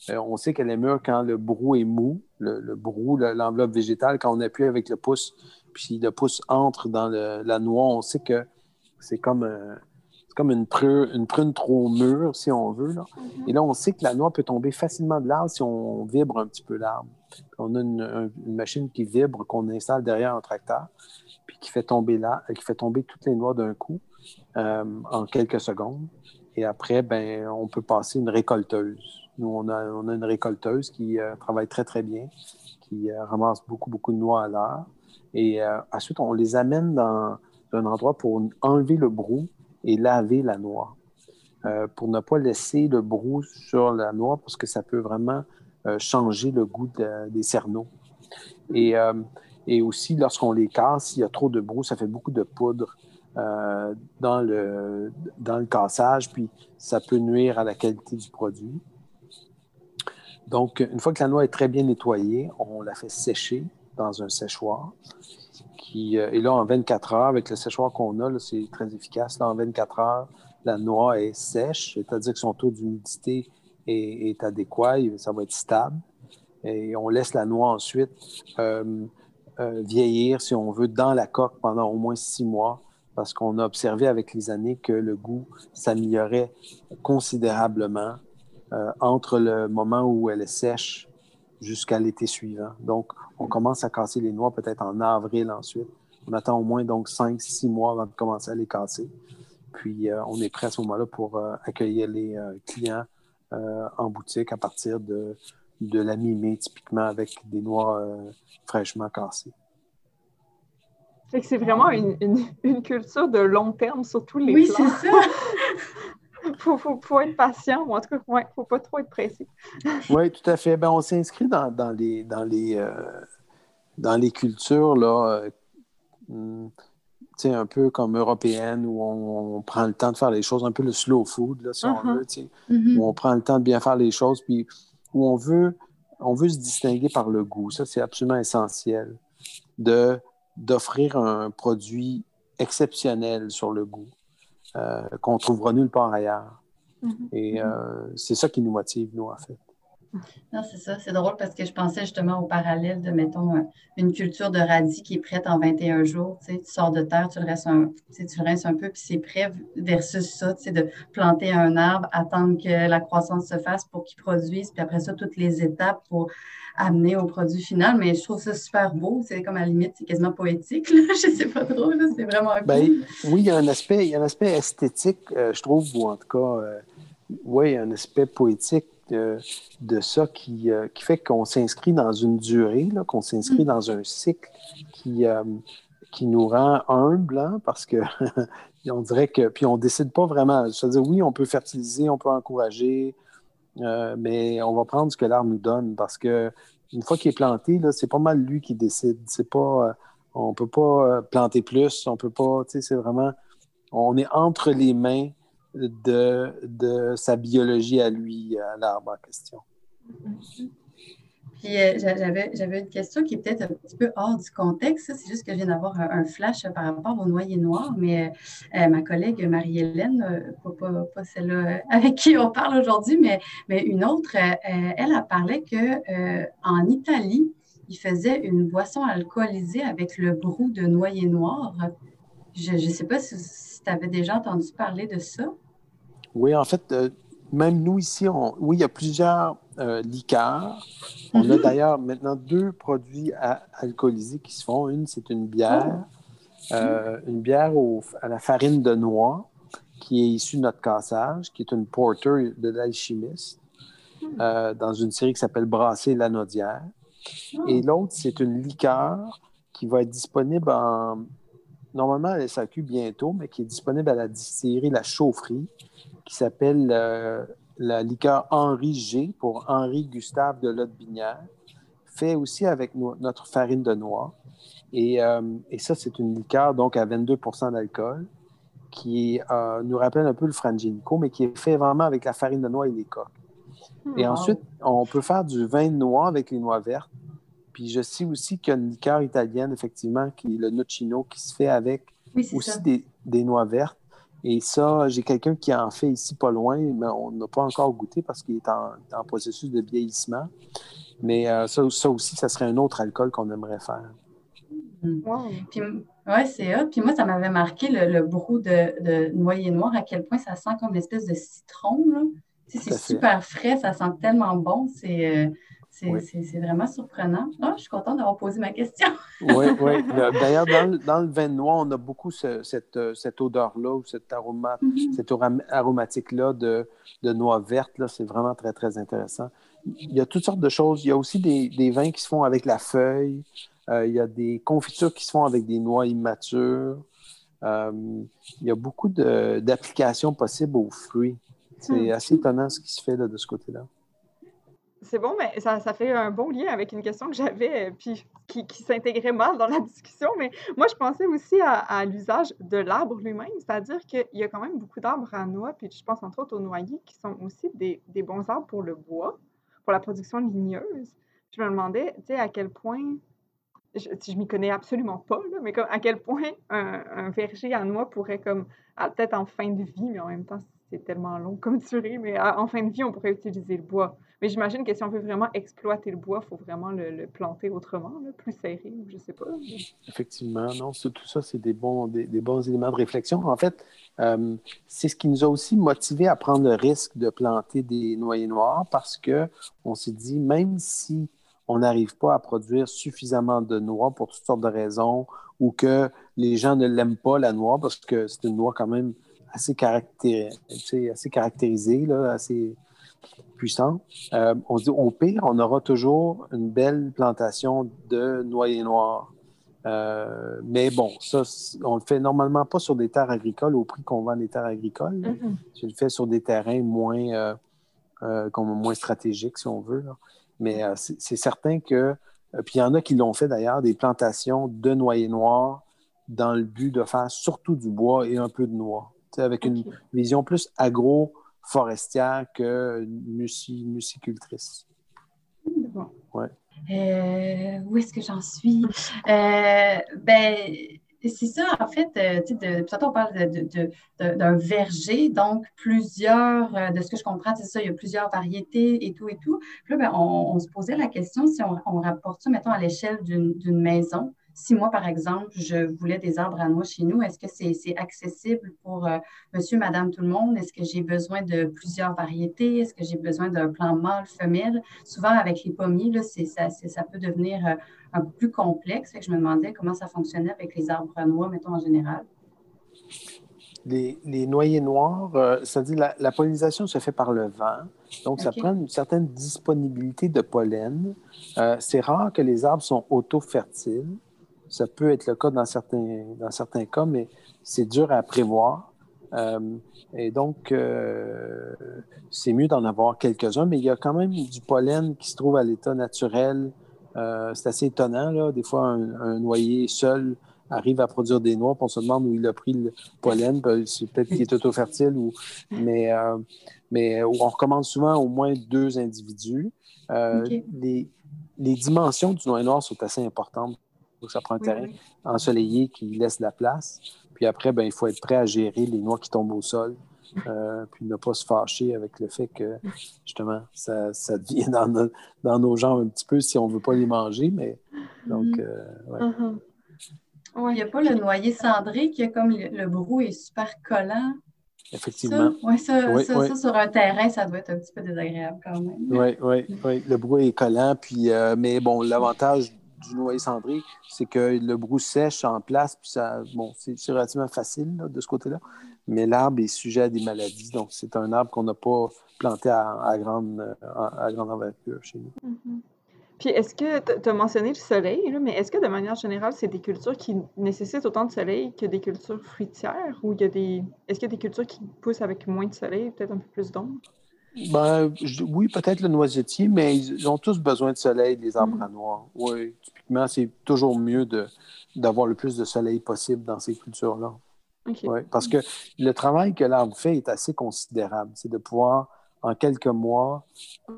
Euh, on sait qu'elle est mûre quand le brou est mou, le, le brou, l'enveloppe végétale, quand on appuie avec le pouce, puis le pouce entre dans la noix, on sait que c'est comme, euh, comme une, prune, une prune trop mûre, si on veut. Là. Mm-hmm. Et là, on sait que la noix peut tomber facilement de l'arbre si on vibre un petit peu l'arbre. On a une, machine qui vibre qu'on installe derrière un tracteur, puis qui fait tomber tomber toutes les noix d'un coup euh, en quelques secondes. Et après, ben, on peut passer une récolteuse. Nous, on a, une récolteuse qui euh, travaille très, très bien, qui euh, ramasse beaucoup, beaucoup de noix à l'heure. Et ensuite, on les amène dans un endroit pour enlever le brou et laver la noix. pour ne pas laisser le brou sur la noix parce que ça peut vraiment euh, changer le goût des cerneaux. Et, euh, Et aussi, lorsqu'on les casse, s'il y a trop de brou, ça fait beaucoup de poudre euh, dans, le, dans le cassage, puis ça peut nuire à la qualité du produit. Donc, une fois que la noix est très bien nettoyée, on la fait sécher dans un séchoir. Qui, euh, et là, en 24 heures, avec le séchoir qu'on a, c'est très efficace. Là, en 24 heures, la noix est sèche, c'est-à-dire que son taux d'humidité est, adéquat, ça va être stable. Et on laisse la noix ensuite euh, euh, vieillir, si on veut, dans la coque pendant au moins six mois, parce qu'on a observé avec les années que le goût s'améliorait considérablement euh, entre le moment où elle est sèche jusqu'à l'été suivant. Donc, on commence à casser les noix peut-être en avril ensuite. On attend au moins donc cinq, six mois avant de commencer à les casser. Puis, on est prêt à ce moment-là pour accueillir les clients en boutique à partir de de la mi-mai, typiquement avec des noix euh, fraîchement cassées. C'est vraiment une, culture de long terme sur tous les oui, plans. Oui, c'est ça. Il faut, être patient, ou en tout cas, il ne faut pas trop être pressé. oui, tout à fait. Ben, on s'inscrit dans, les, dans, les, euh, dans les cultures, là, euh, hmm, un peu comme européenne, où on, prend le temps de faire les choses, un peu le slow food, là, si on uh-huh. veut, mm-hmm. où on prend le temps de bien faire les choses, puis où on veut, on veut se distinguer par le goût. Ça, c'est absolument essentiel de, d'offrir un produit exceptionnel sur le goût euh, qu'on trouvera nulle part ailleurs. Mm-hmm. Et euh, c'est ça qui nous motive, nous, en fait. Non, c'est ça. C'est drôle parce que je pensais justement au parallèle de, mettons, euh, une culture de radis qui est prête en 21 jours. Tu, sais, tu sors de terre, tu le restes un, un peu, puis c'est prêt versus ça, tu sais, de planter un arbre, attendre que la croissance se fasse pour qu'il produise, puis après ça, toutes les étapes pour amener au produit final. Mais je trouve ça super beau. C'est comme à la limite, c'est quasiment poétique. Je sais pas trop. C'est vraiment ben, Oui, il y a un aspect, il y a un aspect esthétique, euh, je trouve, ou en tout cas, euh, oui, il y a un aspect poétique de, ça qui, euh, qui fait qu'on s'inscrit dans une durée, qu'on s'inscrit mm. dans un cycle qui, euh, qui nous rend humbles, hein, parce que on dirait que. Puis on ne décide pas vraiment. C'est-à-dire, oui, on peut fertiliser, on peut encourager, euh, mais on va prendre ce que l'arbre nous donne parce que une fois qu'il est planté, c'est pas mal lui qui décide. C'est pas. on ne peut pas planter plus, on peut pas. C'est vraiment. On est entre les mains de, de sa biologie à lui, à l'arbre en question. Puis euh, j'avais, une question qui est peut-être un petit peu hors du contexte. C'est juste que je viens d'avoir un, flash par rapport au noyer noir, mais euh, ma collègue Marie-Hélène, euh, pas, celle avec qui on parle aujourd'hui, mais, mais une autre, elle a parlé qu'en Italie, il faisait une boisson alcoolisée avec le brou de noyer noir. Je ne sais pas si tu avais déjà entendu parler de ça? Oui, en fait, euh, même nous ici, oui, il y a plusieurs euh, liqueurs. On a mhm. d'ailleurs maintenant deux produits alcoolisés qui se font. Une, c'est une bière, oh. euh, une bière à la farine de noix qui est issue de notre cassage, qui est une porter de l'alchimiste, hmm. dans une série qui s'appelle Brasser la Naudière. Oh. Et l'autre, c'est une liqueur qui va être disponible en, normalement à la SAQ bientôt, mais qui est disponible à la distillerie La Chaufferie, qui s'appelle euh, la liqueur Henri G pour Henri Gustave de Lotte-Binière, fait aussi avec notre farine de noix. Et, euh, et ça, c'est une liqueur donc à 22% d'alcool qui euh, nous rappelle un peu le franginico, mais qui est fait vraiment avec la farine de noix et les coques. Et ensuite, on peut faire du vin de noix avec les noix vertes. Puis je sais aussi qu'il y a une liqueur italienne, effectivement, qui est le nocino, qui se fait avec aussi des, des, noix vertes. Et ça, j'ai quelqu'un qui en fait ici pas loin, mais on n'a pas encore goûté parce qu'il est en, processus de vieillissement. Mais euh, ça, aussi, ça serait un autre alcool qu'on aimerait faire. Mm. Oui, c'est ça. Puis moi, ça m'avait marqué le, le brou de, de, noyer noir, à quel point ça sent comme une espèce de citron. C'est super frais, ça sent tellement bon. C'est. Euh, c'est vraiment surprenant. Ah, je suis contente d'avoir posé ma question. oui, oui. D'ailleurs, dans, le vin noir, on a beaucoup cette, euh, cette odeur-là ou cette, aroma, mm-hmm. cette aromatique-là de, de noix vertes. C'est vraiment très, très intéressant. Il y a toutes sortes de choses. Il y a aussi des, des vins qui se font avec la feuille. Euh, il y a des confitures qui se font avec des noix immatures. Euh, il y a beaucoup d'applications possibles aux fruits. C'est mm. assez étonnant ce qui se fait de ce côté-là. C'est bon, mais ça, ça, fait un bon lien avec une question que j'avais, puis qui, qui s'intégrait mal dans la discussion. Mais moi, je pensais aussi à, l'usage de l'arbre lui-même, c'est-à-dire qu'il y a quand même beaucoup d'arbres à noix, puis je pense entre autres aux noyers, qui sont aussi des, des bons arbres pour le bois, pour la production ligneuse. Je me demandais, tu sais, à quel point je, je m'y connais absolument pas, là, mais comme, à quel point un, un verger à noix pourrait, comme, peut-être en fin de vie, mais en même temps, c'est tellement long comme durée, mais en fin de vie, on pourrait utiliser le bois. Mais j'imagine que si on veut vraiment exploiter le bois, il faut vraiment le, planter autrement, plus serré, je ne sais pas. Effectivement, non, tout ça, c'est des bons, des, bons éléments de réflexion. En fait, euh, c'est ce qui nous a aussi motivé à prendre le risque de planter des noyers noirs parce qu'on s'est dit, même si on n'arrive pas à produire suffisamment de noix pour toutes sortes de raisons ou que les gens ne l'aiment pas, la noix, parce que c'est une noix quand même assez, assez caractérisée, là, assez puissante. Euh, on dit au pire, on aura toujours une belle plantation de noyer noir. Euh, mais bon, ça, on le fait normalement pas sur des terres agricoles au prix qu'on vend les terres agricoles. Mm-hmm. Je le fais sur des terrains moins, euh, comme moins stratégiques, si on veut. Mais c'est certain que. puis il y en a qui l'ont fait d'ailleurs, des plantations de noyer noir dans le but de faire surtout du bois et un peu de noix avec une vision plus agro-forestière que musicultrice. Ouais. Euh, où est-ce que j'en suis? Euh, ben, c'est ça, en fait, euh, de, on parle d'un verger, donc plusieurs, de ce que je comprends, c'est ça, il y a plusieurs variétés et tout et tout. Puis là, ben, on, se posait la question si on, on rapporte ça, mettons, à l'échelle d'une maison, si moi, par exemple, je voulais des arbres à noix chez nous, est-ce que c'est accessible pour euh, monsieur, madame, tout le monde? Est-ce que j'ai besoin de plusieurs variétés? Est-ce que j'ai besoin d'un plan mâle, femelle? Souvent, avec les pommiers, là, ça, ça peut devenir euh, un peu plus complexe. je me demandais comment ça fonctionnait avec les arbres à noix, mettons, en général. Les, noyers noirs, euh, dit la, la, pollinisation se fait par le vent, donc ça prend une certaine disponibilité de pollen. c'est rare que les arbres sont auto-fertiles. Ça peut être le cas dans certains, dans certains cas, mais c'est dur à prévoir. Euh, et donc, euh, c'est mieux d'en avoir quelques-uns, mais il y a quand même du pollen qui se trouve à l'état naturel. Euh, c'est assez étonnant, là. Des fois, un, noyer seul arrive à produire des noix, puis on se demande où il a pris le pollen. C'est peut-être qu'il est auto-fertile, ou... mais, mais on recommande souvent au moins deux individus. les, les dimensions du noyer noir sont assez importantes ça prend un terrain ensoleillé qui laisse la place. Puis après, ben, il faut être prêt à gérer les noix qui tombent au sol. Euh, puis ne pas se fâcher avec le fait que, justement, ça, ça devient dans, dans, nos jambes un petit peu si on ne veut pas les manger. Mais donc, mm-hmm. euh, uh-huh. Il n'y a pas le noyer cendré qui est comme le, brou est super collant. Effectivement. Oui, ça, ça, sur un terrain, ça doit être un petit peu désagréable quand même. Oui, oui, oui. Le brou est collant. Puis, euh, mais bon, l'avantage du noyer cendré, c'est que le brou sèche en place, puis ça, bon, c'est relativement facile de ce côté-là. Mais l'arbre est sujet à des maladies, donc c'est un arbre qu'on n'a pas planté à, grande, à, grande envergure chez nous. Mm-hmm. Puis est-ce que tu as mentionné le soleil, mais est-ce que de manière générale, c'est des cultures qui nécessitent autant de soleil que des cultures fruitières ou il y a des. Est-ce qu'il y a des cultures qui poussent avec moins de soleil, peut-être un peu plus d'ombre? Ben, oui, peut-être le noisetier, mais ils ont tous besoin de soleil, les arbres mm. à noix. Oui, typiquement, c'est toujours mieux d'avoir le plus de soleil possible dans ces cultures-là. parce que le travail que l'arbre fait est assez considérable. C'est de pouvoir, en quelques mois,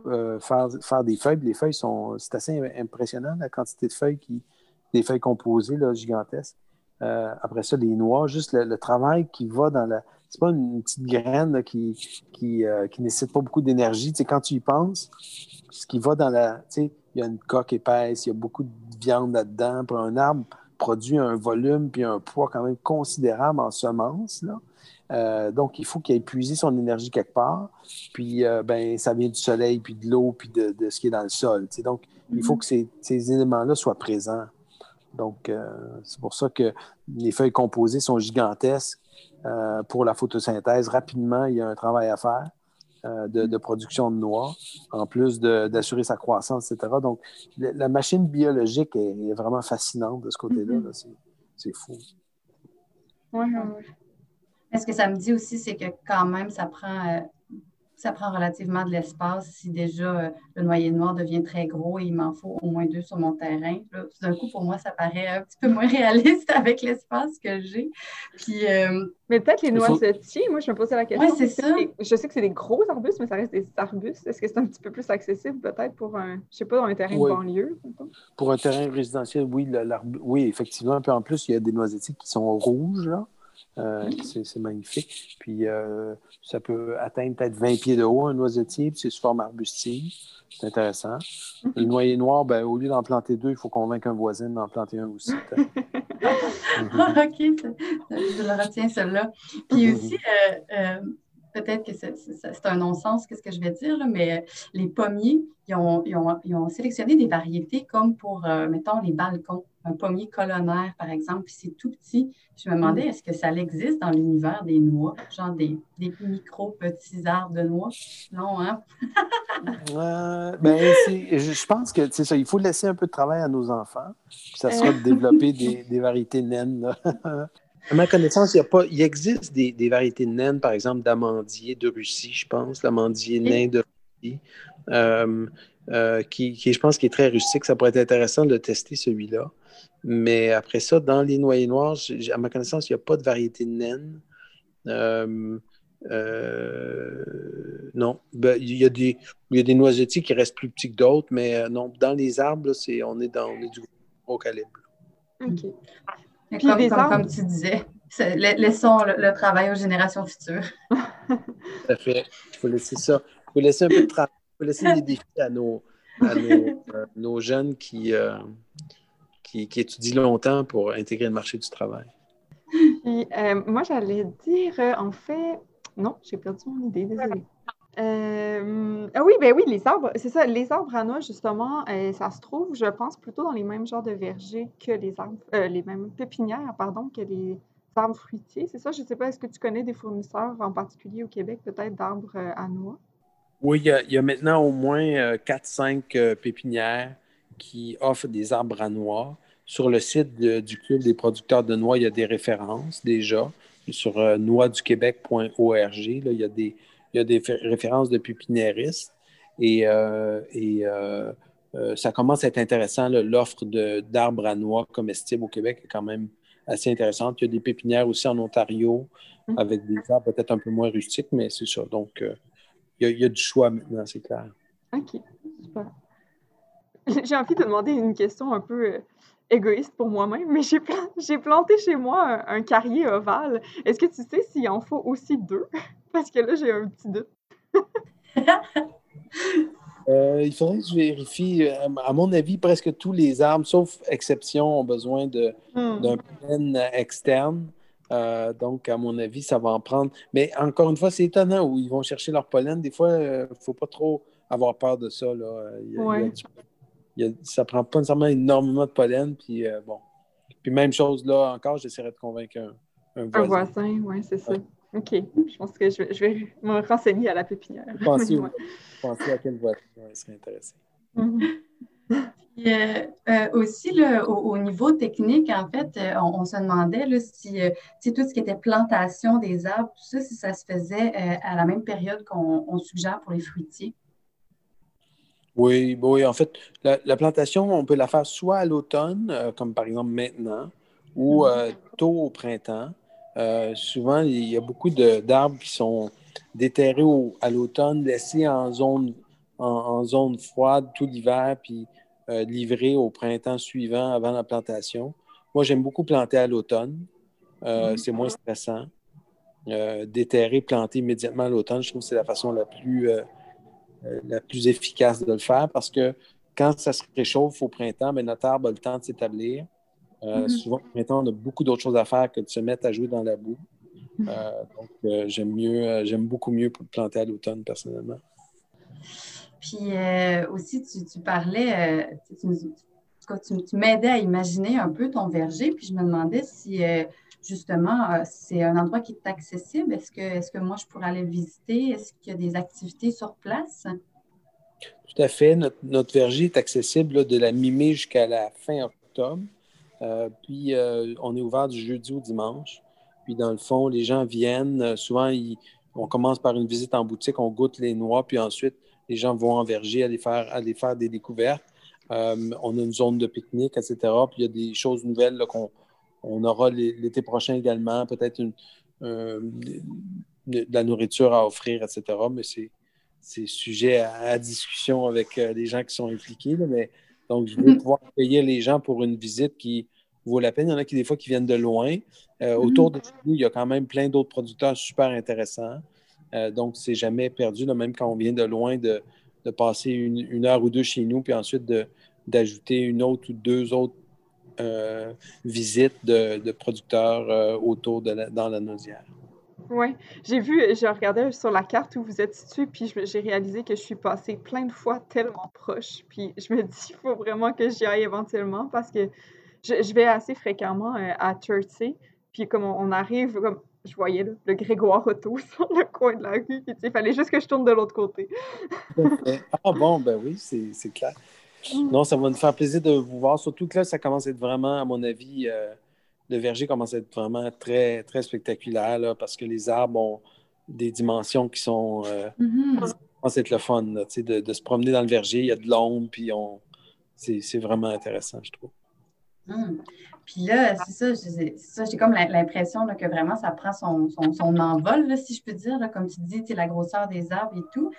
euh, faire, faire des feuilles. Les feuilles sont. C'est assez impressionnant, la quantité de feuilles qui. des feuilles composées là, gigantesques. Euh, après ça, les noix, juste le, travail qui va dans la, c'est pas une petite graine qui, qui, euh, qui, nécessite pas beaucoup d'énergie. Tu quand tu y penses, ce qui va dans la. Tu sais, il y a une coque épaisse, il y a beaucoup de viande là-dedans. Pour un arbre, produit un volume puis un poids quand même considérable en semences. Là. Euh, donc, il faut qu'il ait épuisé son énergie quelque part. Puis, euh, ben, ça vient du soleil, puis de l'eau, puis de, de, ce qui est dans le sol. Tu donc, il faut mm-hmm. que ces, ces éléments-là soient présents. Donc, c'est pour ça que les feuilles composées sont gigantesques. Euh, pour la photosynthèse. Rapidement, il y a un travail à faire euh, de, production de noix, en plus d'assurer sa croissance, etc. Donc, la machine biologique est, vraiment fascinante de ce côté-là. Mm-hmm. C'est fou. Oui, oui. Ce que ça me dit aussi, c'est que quand même, ça prend. Ça prend relativement de l'espace. Si déjà euh, le noyer noir devient très gros et il m'en faut au moins deux sur mon terrain, d'un coup, pour moi, ça paraît un petit peu moins réaliste avec l'espace que j'ai. Puis, euh, mais peut-être les noisetiers, moi, je me posais la question. Oui, c'est ça. je sais que c'est des gros arbustes, mais ça reste des arbustes. Est-ce que c'est un petit peu plus accessible, peut-être, pour un, je sais pas, dans un terrain de banlieue? Pour un terrain résidentiel, oui, oui, effectivement. Puis en plus, il y a des noisetiers qui sont rouges, là. Euh, c'est magnifique. Puis euh, ça peut atteindre peut-être 20 pieds de haut, un noisetier, puis c'est sous forme arbustive. C'est intéressant. Mhm. Le noyer noir, ben, au lieu d'en planter deux, il faut convaincre un voisin d'en planter un aussi. OK, je le retiens, celle-là. Puis mhm. aussi, euh, peut-être que c'est un non-sens, qu'est-ce que je vais dire, mais les pommiers, ils ont, ils, ont, ils ont, sélectionné des variétés comme pour, mettons, les balcons un pommier colonnaire, par exemple, puis c'est tout petit. Je me demandais, est-ce que ça existe dans l'univers des noix, genre des, des micro-petits arbres de noix? Non, hein? euh, ben, je pense que c'est ça, il faut laisser un peu de travail à nos enfants, puis ça sera de développer des, des variétés naines. À ma connaissance, il, y a pas, il existe des, des variétés naines, par exemple, d'amandier de Russie, je pense, l'amandier nain de Russie. Euh, euh, qui, qui, je pense, qui est très rustique. Ça pourrait être intéressant de tester celui-là. Mais après ça, dans les noyers noirs, à ma connaissance, il n'y a pas de variété de naine. Euh, euh, non. Ben, il, y a des, il y a des noisetiers qui restent plus petits que d'autres, mais euh, non, dans les arbres, c'est, on, est dans, on est du gros calibre. OK. Comme, comme, tu disais, laissons le, travail aux générations futures. Tout à fait. Il faut laisser ça. Il faut laisser un peu de travail. Il faut laisser des défis à nos, à nos, nos jeunes qui, qui, étudie longtemps pour intégrer le marché du travail? Euh, moi, j'allais dire, euh, en fait, non, j'ai perdu mon idée, désolée. Euh, ah oui, ben oui, les arbres, c'est ça, les arbres à noix, justement, ça se trouve, je pense, plutôt dans les mêmes genres de vergers que les arbres, les mêmes pépinières, pardon, que les arbres fruitiers, c'est ça? Je ne sais pas, est-ce que tu connais des fournisseurs, en particulier au Québec, peut-être d'arbres à noix? Oui, il y, a, il y, a, maintenant au moins 4-5 pépinières qui offrent des arbres à noix. Sur le site du Club des producteurs de noix, il y a des références déjà. Sur euh, noixduquebec.org, il, y a des, il y a des références de pépiniéristes. Et, euh, et euh, ça commence à être intéressant. L'offre d'arbres à noix comestibles au Québec est quand même assez intéressante. Il y a des pépinières aussi en Ontario mmh. avec des arbres peut-être un peu moins rustiques, mais c'est ça. Donc, il, y a, du choix maintenant, c'est clair. OK, super. J'ai envie de demander une question un peu égoïste pour moi-même, mais j'ai, planté chez moi un, carrier ovale. Est-ce que tu sais s'il en faut aussi deux? Parce que là, j'ai un petit doute. Euh, il faudrait que je vérifie. Euh, à mon avis, presque tous les arbres, sauf exception, ont besoin de, hmm. d'un pollen externe. Euh, donc, à mon avis, ça va en prendre. Mais encore une fois, c'est étonnant où ils vont chercher leur pollen. Des fois, il ne faut pas trop avoir peur de ça. Là. Il ça prend pas nécessairement énormément de pollen. Puis euh, bon. Puis même chose là encore, j'essaierai de convaincre un, voisin. Un voisin, oui, c'est ça. OK. Je pense que je vais, me renseigner à la pépinière. Pensez, à quel voisin serait intéressé. Mm-hmm. Euh, euh, aussi, au, niveau technique, en fait, on, se demandait là, si, tout ce qui était plantation des arbres, tout ça, si ça se faisait à la même période qu'on suggère pour les fruitiers. Oui, oui, en fait, la, plantation, on peut la faire soit à l'automne, euh, comme par exemple maintenant, ou mhm. euh, tôt au printemps. Euh, souvent, il y a beaucoup d'arbres qui sont déterrés à l'automne, laissés en zone, en, zone froide tout l'hiver, puis livrés au printemps suivant avant la plantation. Moi, j'aime beaucoup planter à l'automne. Mhm. C'est moins stressant. déterrer, planter immédiatement à l'automne, je trouve que c'est la façon la plus la plus efficace de le faire parce que quand ça se réchauffe au printemps, bien, notre arbre a le temps de s'établir. Euh, mm-hmm. Souvent, au printemps, on a beaucoup d'autres choses à faire que de se mettre à jouer dans la boue. Mm-hmm. Euh, donc, j'aime mieux, j'aime beaucoup mieux planter à l'automne, personnellement. Puis aussi, tu, parlais, tu, tu m'aidais à imaginer un peu ton verger, puis je me demandais si justement, euh, c'est un endroit qui est accessible. Est-ce que, est que moi, je pourrais aller le visiter? Est-ce qu'il y a des activités sur place? Tout à fait. Notre, verger est accessible de la mi-mai jusqu'à la fin octobre. Euh, puis, euh, on est ouvert du jeudi au dimanche. Puis, dans le fond, les gens viennent. souvent, ils, on commence par une visite en boutique, on goûte les noix, puis ensuite, les gens vont en verger aller faire, aller faire des découvertes. On a une zone de pique-nique, etc. Puis il y a des choses nouvelles qu'on on aura l'été prochain également, peut-être de la nourriture à offrir, etc. Mais c'est sujet à, discussion avec les gens qui sont impliqués. mais, donc, je veux mm-hmm. pouvoir payer les gens pour une visite qui, vaut la peine. Il y en a qui, des fois, qui viennent de loin. Euh, mhm. Autour de nous, il y a quand même plein d'autres producteurs super intéressants. Euh, donc, c'est jamais perdu, même quand on vient de loin, de, passer une, heure ou deux chez nous, puis ensuite d'ajouter une autre ou deux autres euh, visites de, producteurs autour de dans la nausière. Oui, j'ai vu, j'ai regardé sur la carte où vous êtes situé, puis j'ai réalisé que je suis passée plein de fois tellement proche. Puis je me dis, il faut vraiment que j'y aille éventuellement parce que je, vais assez fréquemment euh, à Chertsey. Puis comme on, arrive, comme je voyais le Grégoire Auto sur le coin de la rue, il fallait juste que je tourne de l'autre côté. ah bon, ben oui, c'est clair. Mm. Non, ça va nous faire plaisir de vous voir. Surtout que là, ça commence à être vraiment, à mon avis, euh, le verger commence à être vraiment très, très spectaculaire là, parce que les arbres ont des dimensions qui sont. Euh, mm-hmm. être le fun de, de, se promener dans le verger. Il y a de l'ombre, puis on... c'est vraiment intéressant, je trouve. Hum. Puis là, c'est ça, j'ai comme l'impression que vraiment ça prend son, envol, si je peux dire, comme tu dis, la grosseur des arbres et tout.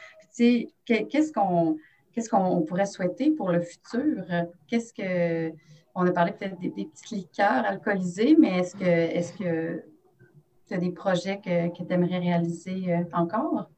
qu'est-ce qu'on qu'est-ce qu'on pourrait souhaiter pour le futur? Qu'est-ce que. On a parlé peut-être des, petits liqueurs alcoolisés, mais est-ce que est-ce que tu as des projets que, que tu aimerais réaliser euh, encore?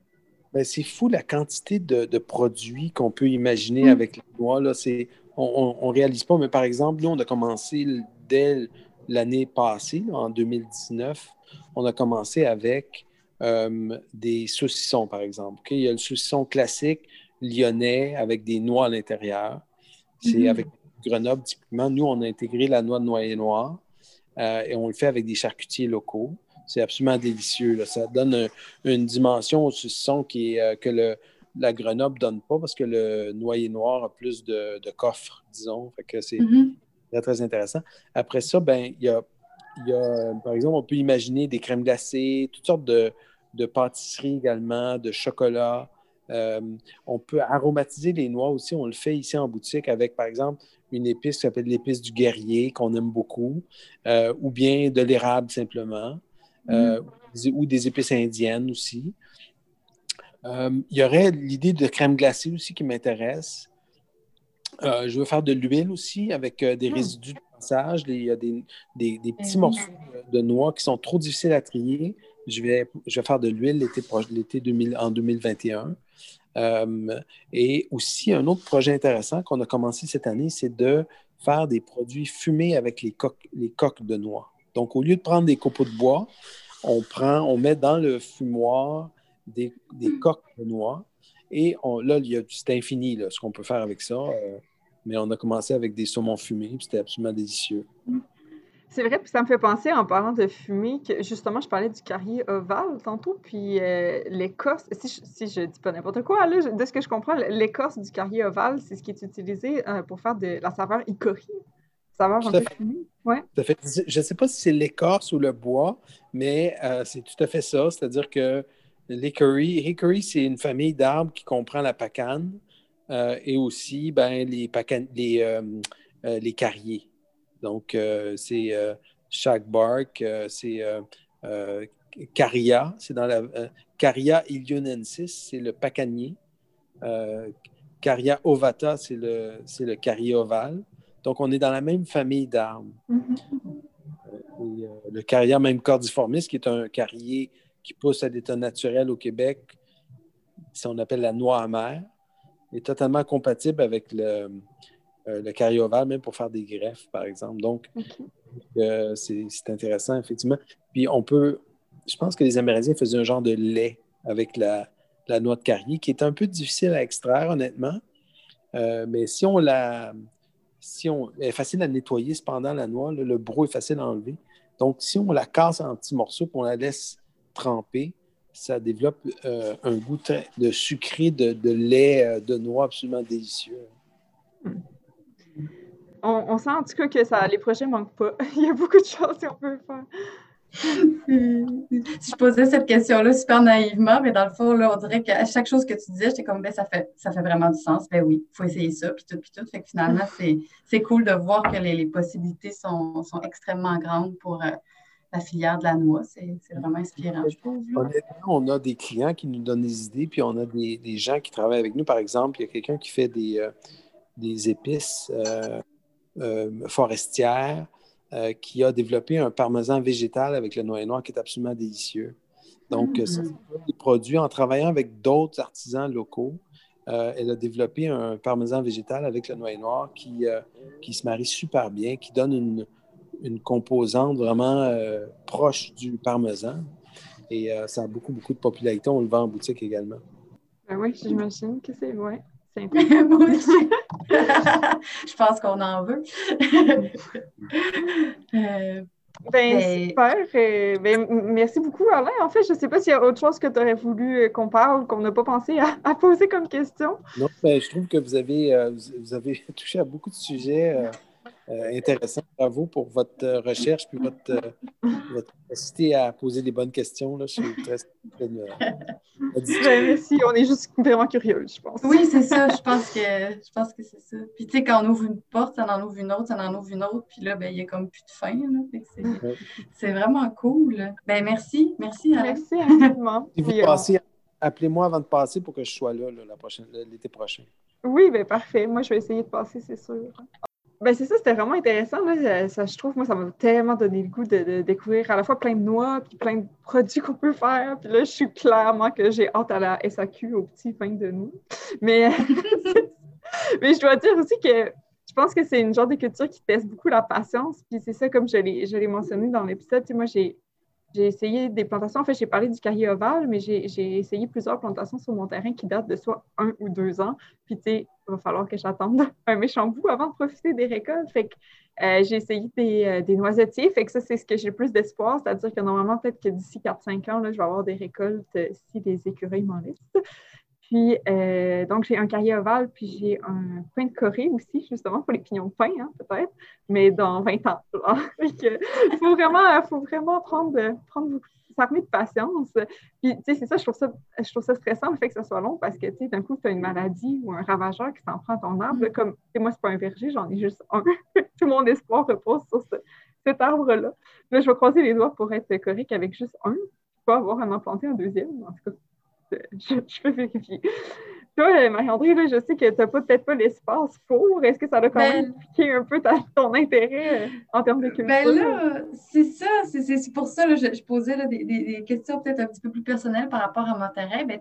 Ben, c'est fou la quantité de, produits qu'on peut imaginer hum. avec les noix. Là. C'est, on ne réalise pas, mais par exemple, nous, on a commencé dès l'année passée, en 2019, on a commencé avec euh, des saucissons, par exemple. Il y a le saucisson classique lyonnais avec des noix à l'intérieur. C'est mm-hmm. avec Grenoble, typiquement. Nous, on a intégré la noix de noyer noir euh, et on le fait avec des charcutiers locaux. C'est absolument délicieux. Ça donne une dimension au saucisson qui est, euh, que le, la Grenoble donne pas parce que le noyer noir a plus de, coffres, disons. Fait que c'est mm-hmm. très, intéressant. Après ça, ben, il y a, par exemple, on peut imaginer des crèmes glacées, toutes sortes de, pâtisseries également, de chocolat. Euh, on peut aromatiser les noix aussi. On le fait ici en boutique avec, par exemple, une épice qui s'appelle l'épice du guerrier, qu'on aime beaucoup, euh, ou bien de l'érable simplement, euh, ou des épices indiennes aussi. Il y aurait l'idée de crème glacée aussi qui m'intéresse. Je veux faire de l'huile aussi avec des hmm. résidus de passage. Il y a des, petits morceaux de noix qui sont trop difficiles à trier. Je vais, je vais faire de l'huile l'été, l'été en 2021. Et aussi, un autre projet intéressant qu'on a commencé cette année, c'est de faire des produits fumés avec les coques, de noix. Donc, au lieu de prendre des copeaux de bois, on prend, on met dans le fumoir des, coques de noix. Et on, là, c'est infini ce qu'on peut faire avec ça. Euh, mais on a commencé avec des saumons fumés, c'était absolument délicieux. C'est vrai, puis ça me fait penser en parlant de fumée que justement, je parlais du carrier ovale tantôt, puis euh, l'écorce, si, je, ne dis pas n'importe quoi, là, de ce que je comprends, l'écorce du carrier ovale, c'est ce qui est utilisé euh, pour faire de la saveur icori. Saveur un peu fumée. Ouais. Je ne sais pas si c'est l'écorce ou le bois, mais c'est tout à fait ça. C'est-à-dire que L'hickory, hickory, c'est une famille d'arbres qui comprend la pacane euh, et aussi ben, les, les, euh, euh, les carriers. Donc, c'est shagbark, c'est caria, c'est dans la caria ilionensis, c'est le pacanier. caria ovata, c'est le, le carrier ovale. Donc, on est dans la même famille d'arbres. Mm-hmm. le caria même cordiformis, qui est un carrier qui pousse à l'état naturel au Québec, si on appelle la noix amère, est totalement compatible avec le, euh, le carioval, même pour faire des greffes, par exemple. Donc, euh, c'est intéressant, effectivement. Puis on peut, je pense que les Amérindiens faisaient un genre de lait avec la, noix de carrier, qui est un peu difficile à extraire, honnêtement. Euh, mais si on la. Si on, elle est facile à nettoyer, cependant, la noix, le brou est facile à enlever. Donc, si on la casse en petits morceaux, on la laisse trempé, ça développe euh, un goût de sucré de, lait euh, de noix absolument délicieux. On, sent en tout cas que ça, les projets ne manquent pas. Il y a beaucoup de choses qu'on peut faire. si je posais cette question-là super naïvement, mais dans le fond, là, on dirait qu'à chaque chose que tu disais, j'étais comme, ben, ça fait, ça fait vraiment du sens. Ben oui, il faut essayer ça, puis tout, puis tout. Fait que finalement, c'est cool de voir que les, possibilités sont, sont, extrêmement grandes pour euh, la filière de la noix. C'est vraiment inspirant, je trouve. Honnêtement, on a des clients qui nous donnent des idées, puis on a des, des gens qui travaillent avec nous. Par exemple, il y a quelqu'un qui fait des, euh, des épices euh, forestières euh, qui a développé un parmesan végétal avec le noyer noir qui est absolument délicieux. Donc, ça, mm. c'est des produits en travaillant avec d'autres artisans locaux. Euh, elle a développé un parmesan végétal avec le noyer noir qui, euh, qui se marie super bien, qui donne une, une composante vraiment proche du parmesan. Et ça a beaucoup, beaucoup de popularité. On le vend en boutique également. Ben oui, j'imagine que c'est vrai. je pense qu'on en veut. Euh, ben, super. Euh, ben, merci beaucoup, Alain. En fait, je ne sais pas s'il y a autre chose que tu aurais voulu euh, qu'on parle, qu'on n'a pas pensé à, poser comme question. Non, ben, je trouve que vous avez, vous avez touché à beaucoup de sujets. Euh, intéressant. Bravo pour votre euh, recherche puis votre, euh, votre, capacité à poser les bonnes questions. Là. Je suis très, très ben, Merci, on est juste vraiment curieux, je pense. Oui, c'est ça. Je pense que, je pense que c'est ça. Puis, tu sais, quand on ouvre une porte, ça en ouvre une autre, ça en ouvre une autre. Puis là, ben, il n'y a comme plus de fin. C'est vraiment cool. Ben, merci. Merci, Alain. Merci, infiniment. si vous passez, appelez-moi avant de passer pour que je sois là, l'été prochain. Oui, bien parfait. Moi, je vais essayer de passer, c'est sûr. Ben c'est ça, c'était vraiment intéressant. Là. Ça, je trouve, moi, ça m'a tellement donné le goût de, découvrir à la fois plein de noix, puis plein de produits qu'on peut faire. Puis là, je suis clairement que j'ai hâte à la SAQ au petit pain de noix. Mais, mais je dois dire aussi que je pense que c'est une genre de culture qui teste beaucoup la patience. Puis c'est ça, comme je l'ai mentionné dans l'épisode, moi, j'ai j'ai essayé des plantations. En fait, j'ai parlé du carrier ovale, mais j'ai essayé plusieurs plantations sur mon terrain qui datent de soit un ou deux ans. Puis, tu sais, il va falloir que j'attende un méchant bout avant de profiter des récoltes. Fait que euh, j'ai essayé des, euh, des, noisetiers. Fait que ça, c'est ce que j'ai le plus d'espoir. C'est-à-dire que normalement, peut-être que d'ici 4-5 ans, je vais avoir des récoltes euh, si les écureuils m'en laissent. Puis, euh, donc, j'ai un carrier ovale, puis j'ai un pain de Corée aussi, justement, pour les pignons de pain, hein, peut-être, mais dans 20 ans. Il faut vraiment, faut vraiment prendre, prendre s'armer de patience. Puis, tu sais, c'est ça, je trouve ça, je trouve ça stressant, le fait que ça soit long, parce que, tu sais, d'un coup, tu as une maladie ou un ravageur qui s'en prend à ton arbre. Comme, tu sais, moi, c'est pas un verger, j'en ai juste un. Tout mon espoir repose sur cet arbre-là. Là, je vais croiser les doigts pour être correct avec juste un. Je peux avoir à en planter un deuxième, en tout cas je, je peux vérifier. Toi, Marie-André, je sais que tu n'as peut-être pas l'espace pour. Est-ce que ça a quand même ben piqué un peu ton intérêt euh, en termes de culture? Ben là, c'est ça. C'est pour ça que je, posais des, des, questions peut-être un petit peu plus personnelles par rapport à mon terrain. Ben,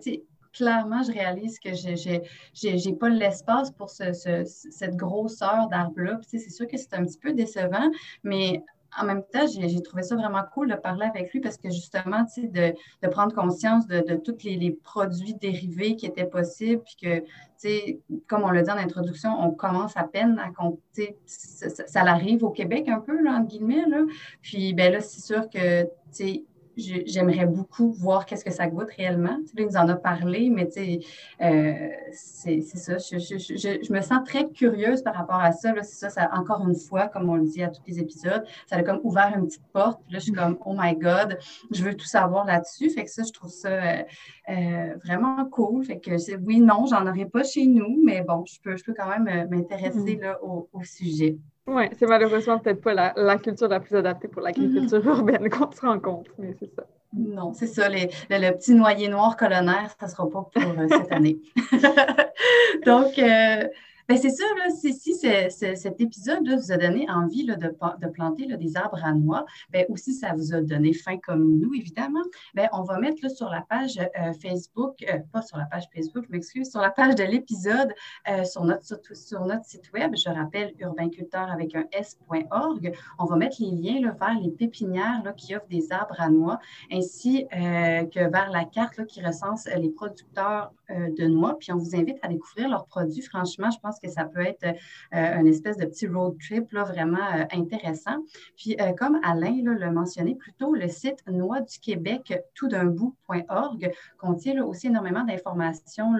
clairement, je réalise que je n'ai pas l'espace pour ce, cette grosseur d'arbre-là. C'est sûr que c'est un petit peu décevant, mais en même temps, j'ai trouvé ça vraiment cool de parler avec lui parce que justement, tu sais, de, prendre conscience de, tous les, produits dérivés qui étaient possibles, puis que, tu sais, comme on l'a dit en introduction, on commence à peine à compter, ça, ça, au Québec un peu, là, entre guillemets, là. Puis, ben là, c'est sûr que, tu sais, j'aimerais beaucoup voir qu'est-ce que ça goûte réellement. Tu sais, nous en a parlé, mais tu sais, euh, c'est ça. Je, je, je, me sens très curieuse par rapport à ça. C'est ça, ça, encore une fois, comme on le dit à tous les épisodes, ça a comme ouvert une petite porte. là, je suis comme, oh my God, je veux tout savoir là-dessus. Fait que ça, je trouve ça euh, euh, vraiment cool. Fait que oui, non, j'en aurais pas chez nous, mais bon, je peux, je peux quand même m'intéresser mm-hmm. au, au sujet. Oui, c'est malheureusement peut-être pas la, culture la plus adaptée pour l'agriculture mm-hmm. urbaine qu'on se rencontre, mais c'est ça. Non, c'est ça. le, petit noyer noir colonnaire, ça ne sera pas pour euh, cette année. Donc, euh, c'est ça, si, cet épisode vous a donné envie de, planter des arbres à noix, ben, aussi ça vous a donné faim comme nous, évidemment, ben, on va mettre sur la page euh, Facebook, euh, pas sur la page Facebook, je m'excuse, sur la page de l'épisode, euh, sur, notre, sur, notre site web, je rappelle urbainculteur avec un S.org, on va mettre les liens vers les pépinières qui offrent des arbres à noix, ainsi que vers la carte qui recense les producteurs de noix, puis on vous invite à découvrir leurs produits. Franchement, je pense que ça peut être un espèce de petit road trip là, vraiment intéressant. Puis, comme Alain l'a mentionné plus tôt, le site Noix du Québec tout d'un bout.org contient aussi énormément d'informations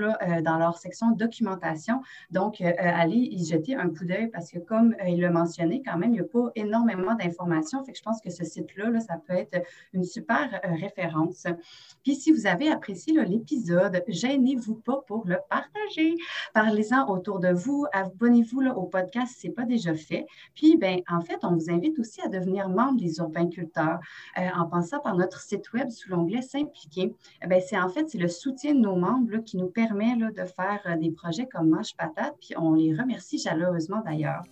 dans leur section documentation. Donc, allez y jeter un coup d'œil parce que, comme il l'a mentionné, quand même, il n'y a pas énormément d'informations. Je pense que ce site-là, là, ça peut être une super référence. Puis, si vous avez apprécié l'épisode, gênez-vous pas pour le partager. Parlez-en autour de vous. Abonnez-vous au podcast si ce n'est pas déjà fait. Puis, ben, en fait, on vous invite aussi à devenir membre des urbainculteurs euh, en passant par notre site web sous l'onglet S'impliquer. Ben, c'est en fait, le soutien de nos membres qui nous permet là, de faire euh, des projets comme Manche Patate. Puis, on les remercie chaleureusement d'ailleurs.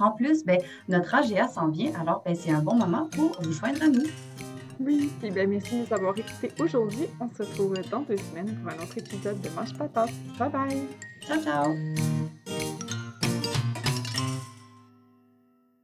En plus, ben, notre AGA s'en vient, alors ben, c'est un bon moment pour vous joindre à nous. Oui, et bien merci de nous avoir écoutés aujourd'hui. On se retrouve dans deux semaines pour un autre épisode de Mange Patate. Bye bye! Ciao, ciao!